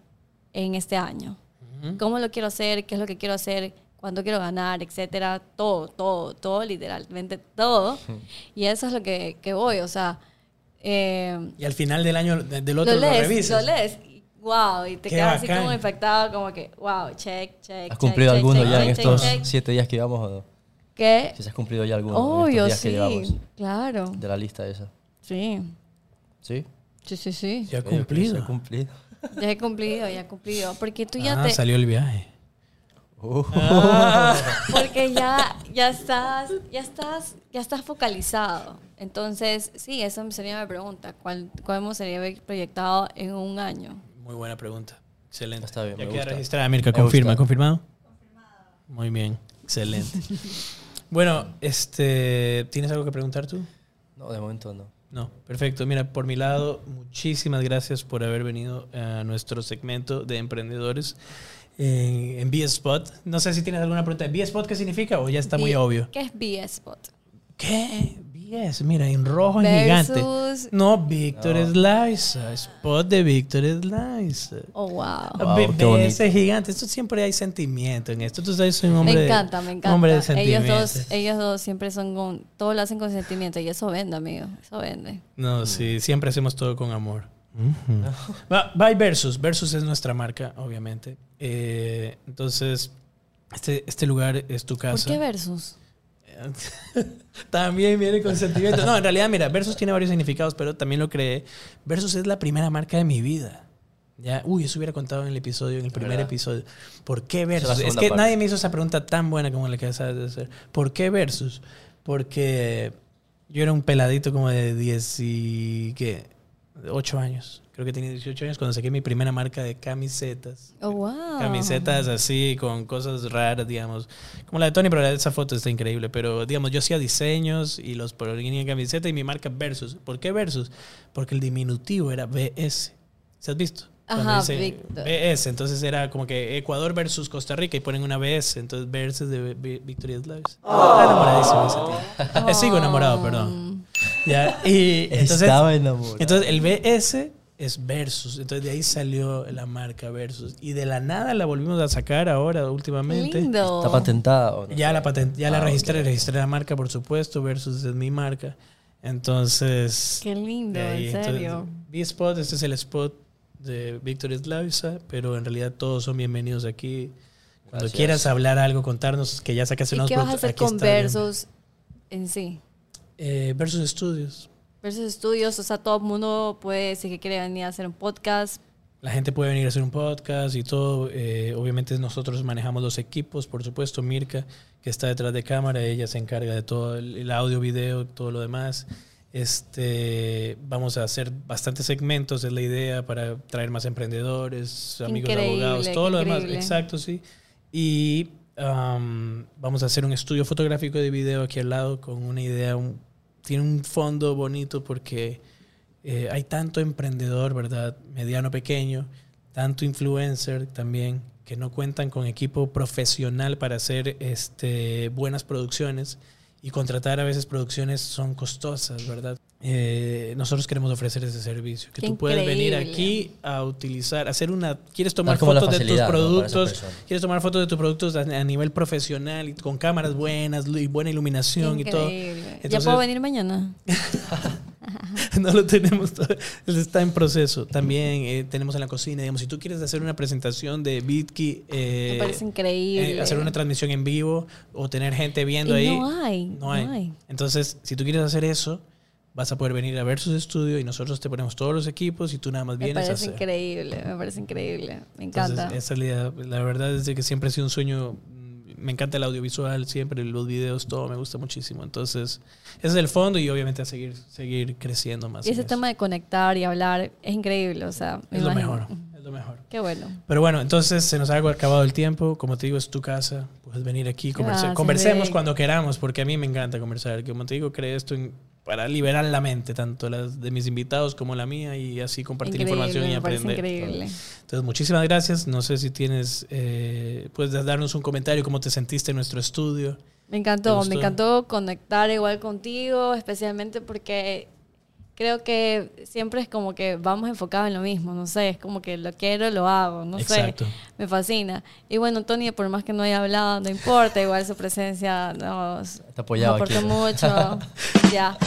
en este año. Cómo lo quiero hacer, qué es lo que quiero hacer, cuándo quiero ganar, etcétera, todo, todo, todo, literalmente todo. Y eso es lo que, que voy, o sea, eh, Y al final del año de- del otro lo lo, lees, revisas. lo lees, wow, y te Qué quedas así bacán. como infectado, como que, wow, check, check. ¿Has check, cumplido check, alguno check, ya en check, estos siete días que llevamos ¿Qué? Si se has cumplido ya alguno Obvio, estos días que llevamos sí, claro. de la lista esa. Sí, ¿Sí? sí, sí, sí. Ya se cumplido. ha cumplido. Ya he cumplido, ya he cumplido. Porque tú ya Ah, te... salió el viaje. Uh, Porque ya, ya estás, ya estás, ya estás focalizado. Entonces, sí, esa sería mi pregunta. ¿Cuál, ¿Cómo sería proyectado en un año? Muy buena pregunta. Excelente. Está bien, ya me queda gusta. registrada, Mirka. Confirma, gusta. ¿confirmado? Muy bien. Excelente. bueno, este, ¿tienes algo que preguntar tú? no, de momento no. No, perfecto. Mira, por mi lado, muchísimas gracias por haber venido a nuestro segmento de emprendedores en, en B-Spot. No sé si tienes alguna pregunta. ¿B-Spot qué significa o ya está muy B- obvio? ¿Qué es B-Spot? ¿Qué? BS, mira, en rojo, en gigante. Versus... No, Víctor No. Slicer. Spot de Víctor Slicer. Oh, wow. Wow, qué bonito. BS gigante. Esto siempre hay sentimiento en esto. Tú sabes, soy un hombre. Me de- encanta, me encanta. Hombre de ellos sentimientos. dos, ellos dos siempre son con, todo lo hacen con sentimiento y eso vende, amigo, eso vende. No, sí, siempre hacemos todo con amor. Va, By Versus. Versus es nuestra marca, obviamente. Eh, entonces, este, este lugar es tu ¿Por casa. qué versus? también viene con sentimiento. No, en realidad, mira, Versus tiene varios significados, pero también lo creé. Versus es la primera marca de mi vida. Ya, uy, eso hubiera contado en el episodio, en el primer ¿Verdad? episodio. ¿Por qué es Versus? Es que parte. nadie me hizo esa pregunta tan buena como la que acabas de hacer. ¿Por qué Versus? Porque yo era un peladito como de 10 y... ¿qué? 8 años. Creo que tenía 18 años cuando saqué mi primera marca de camisetas. Oh, wow. Camisetas así, con cosas raras, digamos. Como la de Tony, pero la de esa foto está increíble. Pero, digamos, yo hacía diseños y los ponía en camiseta y mi marca Versus. ¿Por qué Versus? Porque el diminutivo era BS. ¿Se has visto? Cuando Ajá, dice Víctor. BS. Entonces era como que Ecuador versus Costa Rica y ponen una BS. Entonces Versus de Vi- Victoria Slaves. Estaba enamoradísimo ese tío. Eh, Sigo enamorado, perdón. Ya, y entonces, Estaba enamorado. entonces el BS es versus. Entonces de ahí salió la marca versus. Y de la nada la volvimos a sacar ahora Qué últimamente. lindo. ¿Está patentada no? Ya la patent, ya la Ah, registré, registré la marca por supuesto, versus es mi marca. Entonces. Qué lindo, ahí, en entonces, serio. B-Spot, este es el spot de Víctor Slavica, pero en realidad todos son bienvenidos aquí. Cuando Gracias. quieras hablar algo, contarnos que ya sacaste ¿Y unos qué vas a hacer con bien. Versus en sí? Eh, versus Studios. Versus Studios, o sea, todo el mundo puede, si que quiere venir a hacer un podcast. La gente puede venir a hacer un podcast y todo. Eh, obviamente nosotros manejamos los equipos, por supuesto. Mirka, que está detrás de cámara, ella se encarga de todo el, audio, video, todo lo demás. Este, vamos a hacer bastantes segmentos, es la idea, para traer más emprendedores, amigos Increíble, abogados, todo lo demás. Exacto, sí. Y um, vamos a hacer un estudio fotográfico de video aquí al lado con una idea, un- tiene un fondo bonito porque eh, hay tanto emprendedor, ¿verdad? Mediano, pequeño, tanto influencer también, que no cuentan con equipo profesional para hacer este, buenas producciones y contratar a veces producciones son costosas, ¿verdad? Eh, nosotros queremos ofrecer ese servicio. Que Qué tú puedes venir aquí a utilizar, hacer una... ¿Quieres tomar fotos de tus productos? ¿Quieres tomar fotos de tus productos a, a nivel profesional y con cámaras buenas y buena iluminación y todo? ¿Ya puedo venir mañana? no lo tenemos todo. Está en proceso. También eh, tenemos en la cocina, digamos, si tú quieres hacer una presentación de Bitkey, eh, Me parece increíble. eh, hacer una transmisión en vivo o tener gente viendo Y ahí. no hay, No hay. Entonces, si tú quieres hacer eso, vas a poder venir a ver sus estudios y nosotros te ponemos todos los equipos y tú nada más Me vienes a parece hacer. increíble, me parece increíble. Me Entonces, encanta. esa es la, idea. La verdad es de que siempre ha sido un sueño. mm, Me encanta el audiovisual, siempre los videos, todo me gusta muchísimo. Entonces, ese es el fondo y obviamente a seguir, seguir creciendo más. y ese eso. tema de conectar y hablar es increíble, o sea, me es lo imagino. mejor. Es lo mejor. Qué bueno. Pero bueno, entonces se nos ha acabado el tiempo. Como te digo, es tu casa. Puedes venir aquí. conversa- Gracias, conversemos cuando queramos, porque a mí me encanta conversar. Como te digo, creé esto en- para liberar la mente, tanto las de mis invitados como la mía, y así compartir Increíble, información y aprender. increíble. Entonces, muchísimas gracias. No sé si tienes, eh, puedes darnos un comentario, cómo te sentiste en nuestro estudio. Me ¿Te encantó, me encantó conectar igual contigo, especialmente porque creo que siempre es como que vamos enfocados en lo mismo, no sé, es como que lo quiero, lo hago, no Exacto. sé, me fascina. Y bueno, Tony, por más que no haya hablado, no importa, igual su presencia nos, Está apoyado nos aportó mucho. ya.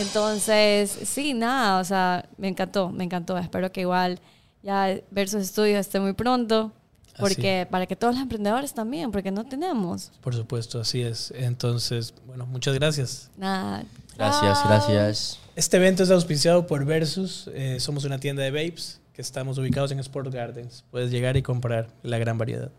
Entonces, sí, nada, o sea, me encantó, me encantó. Espero que igual ya ver sus estudios esté muy pronto. Porque para que todos los emprendedores también, porque no tenemos. Por supuesto, así es. Entonces, bueno, muchas gracias. Nada. Gracias, gracias. Este evento es auspiciado por Versus. Eh, somos una tienda de vapes que estamos ubicados en Sport Gardens. Puedes llegar y comprar la gran variedad.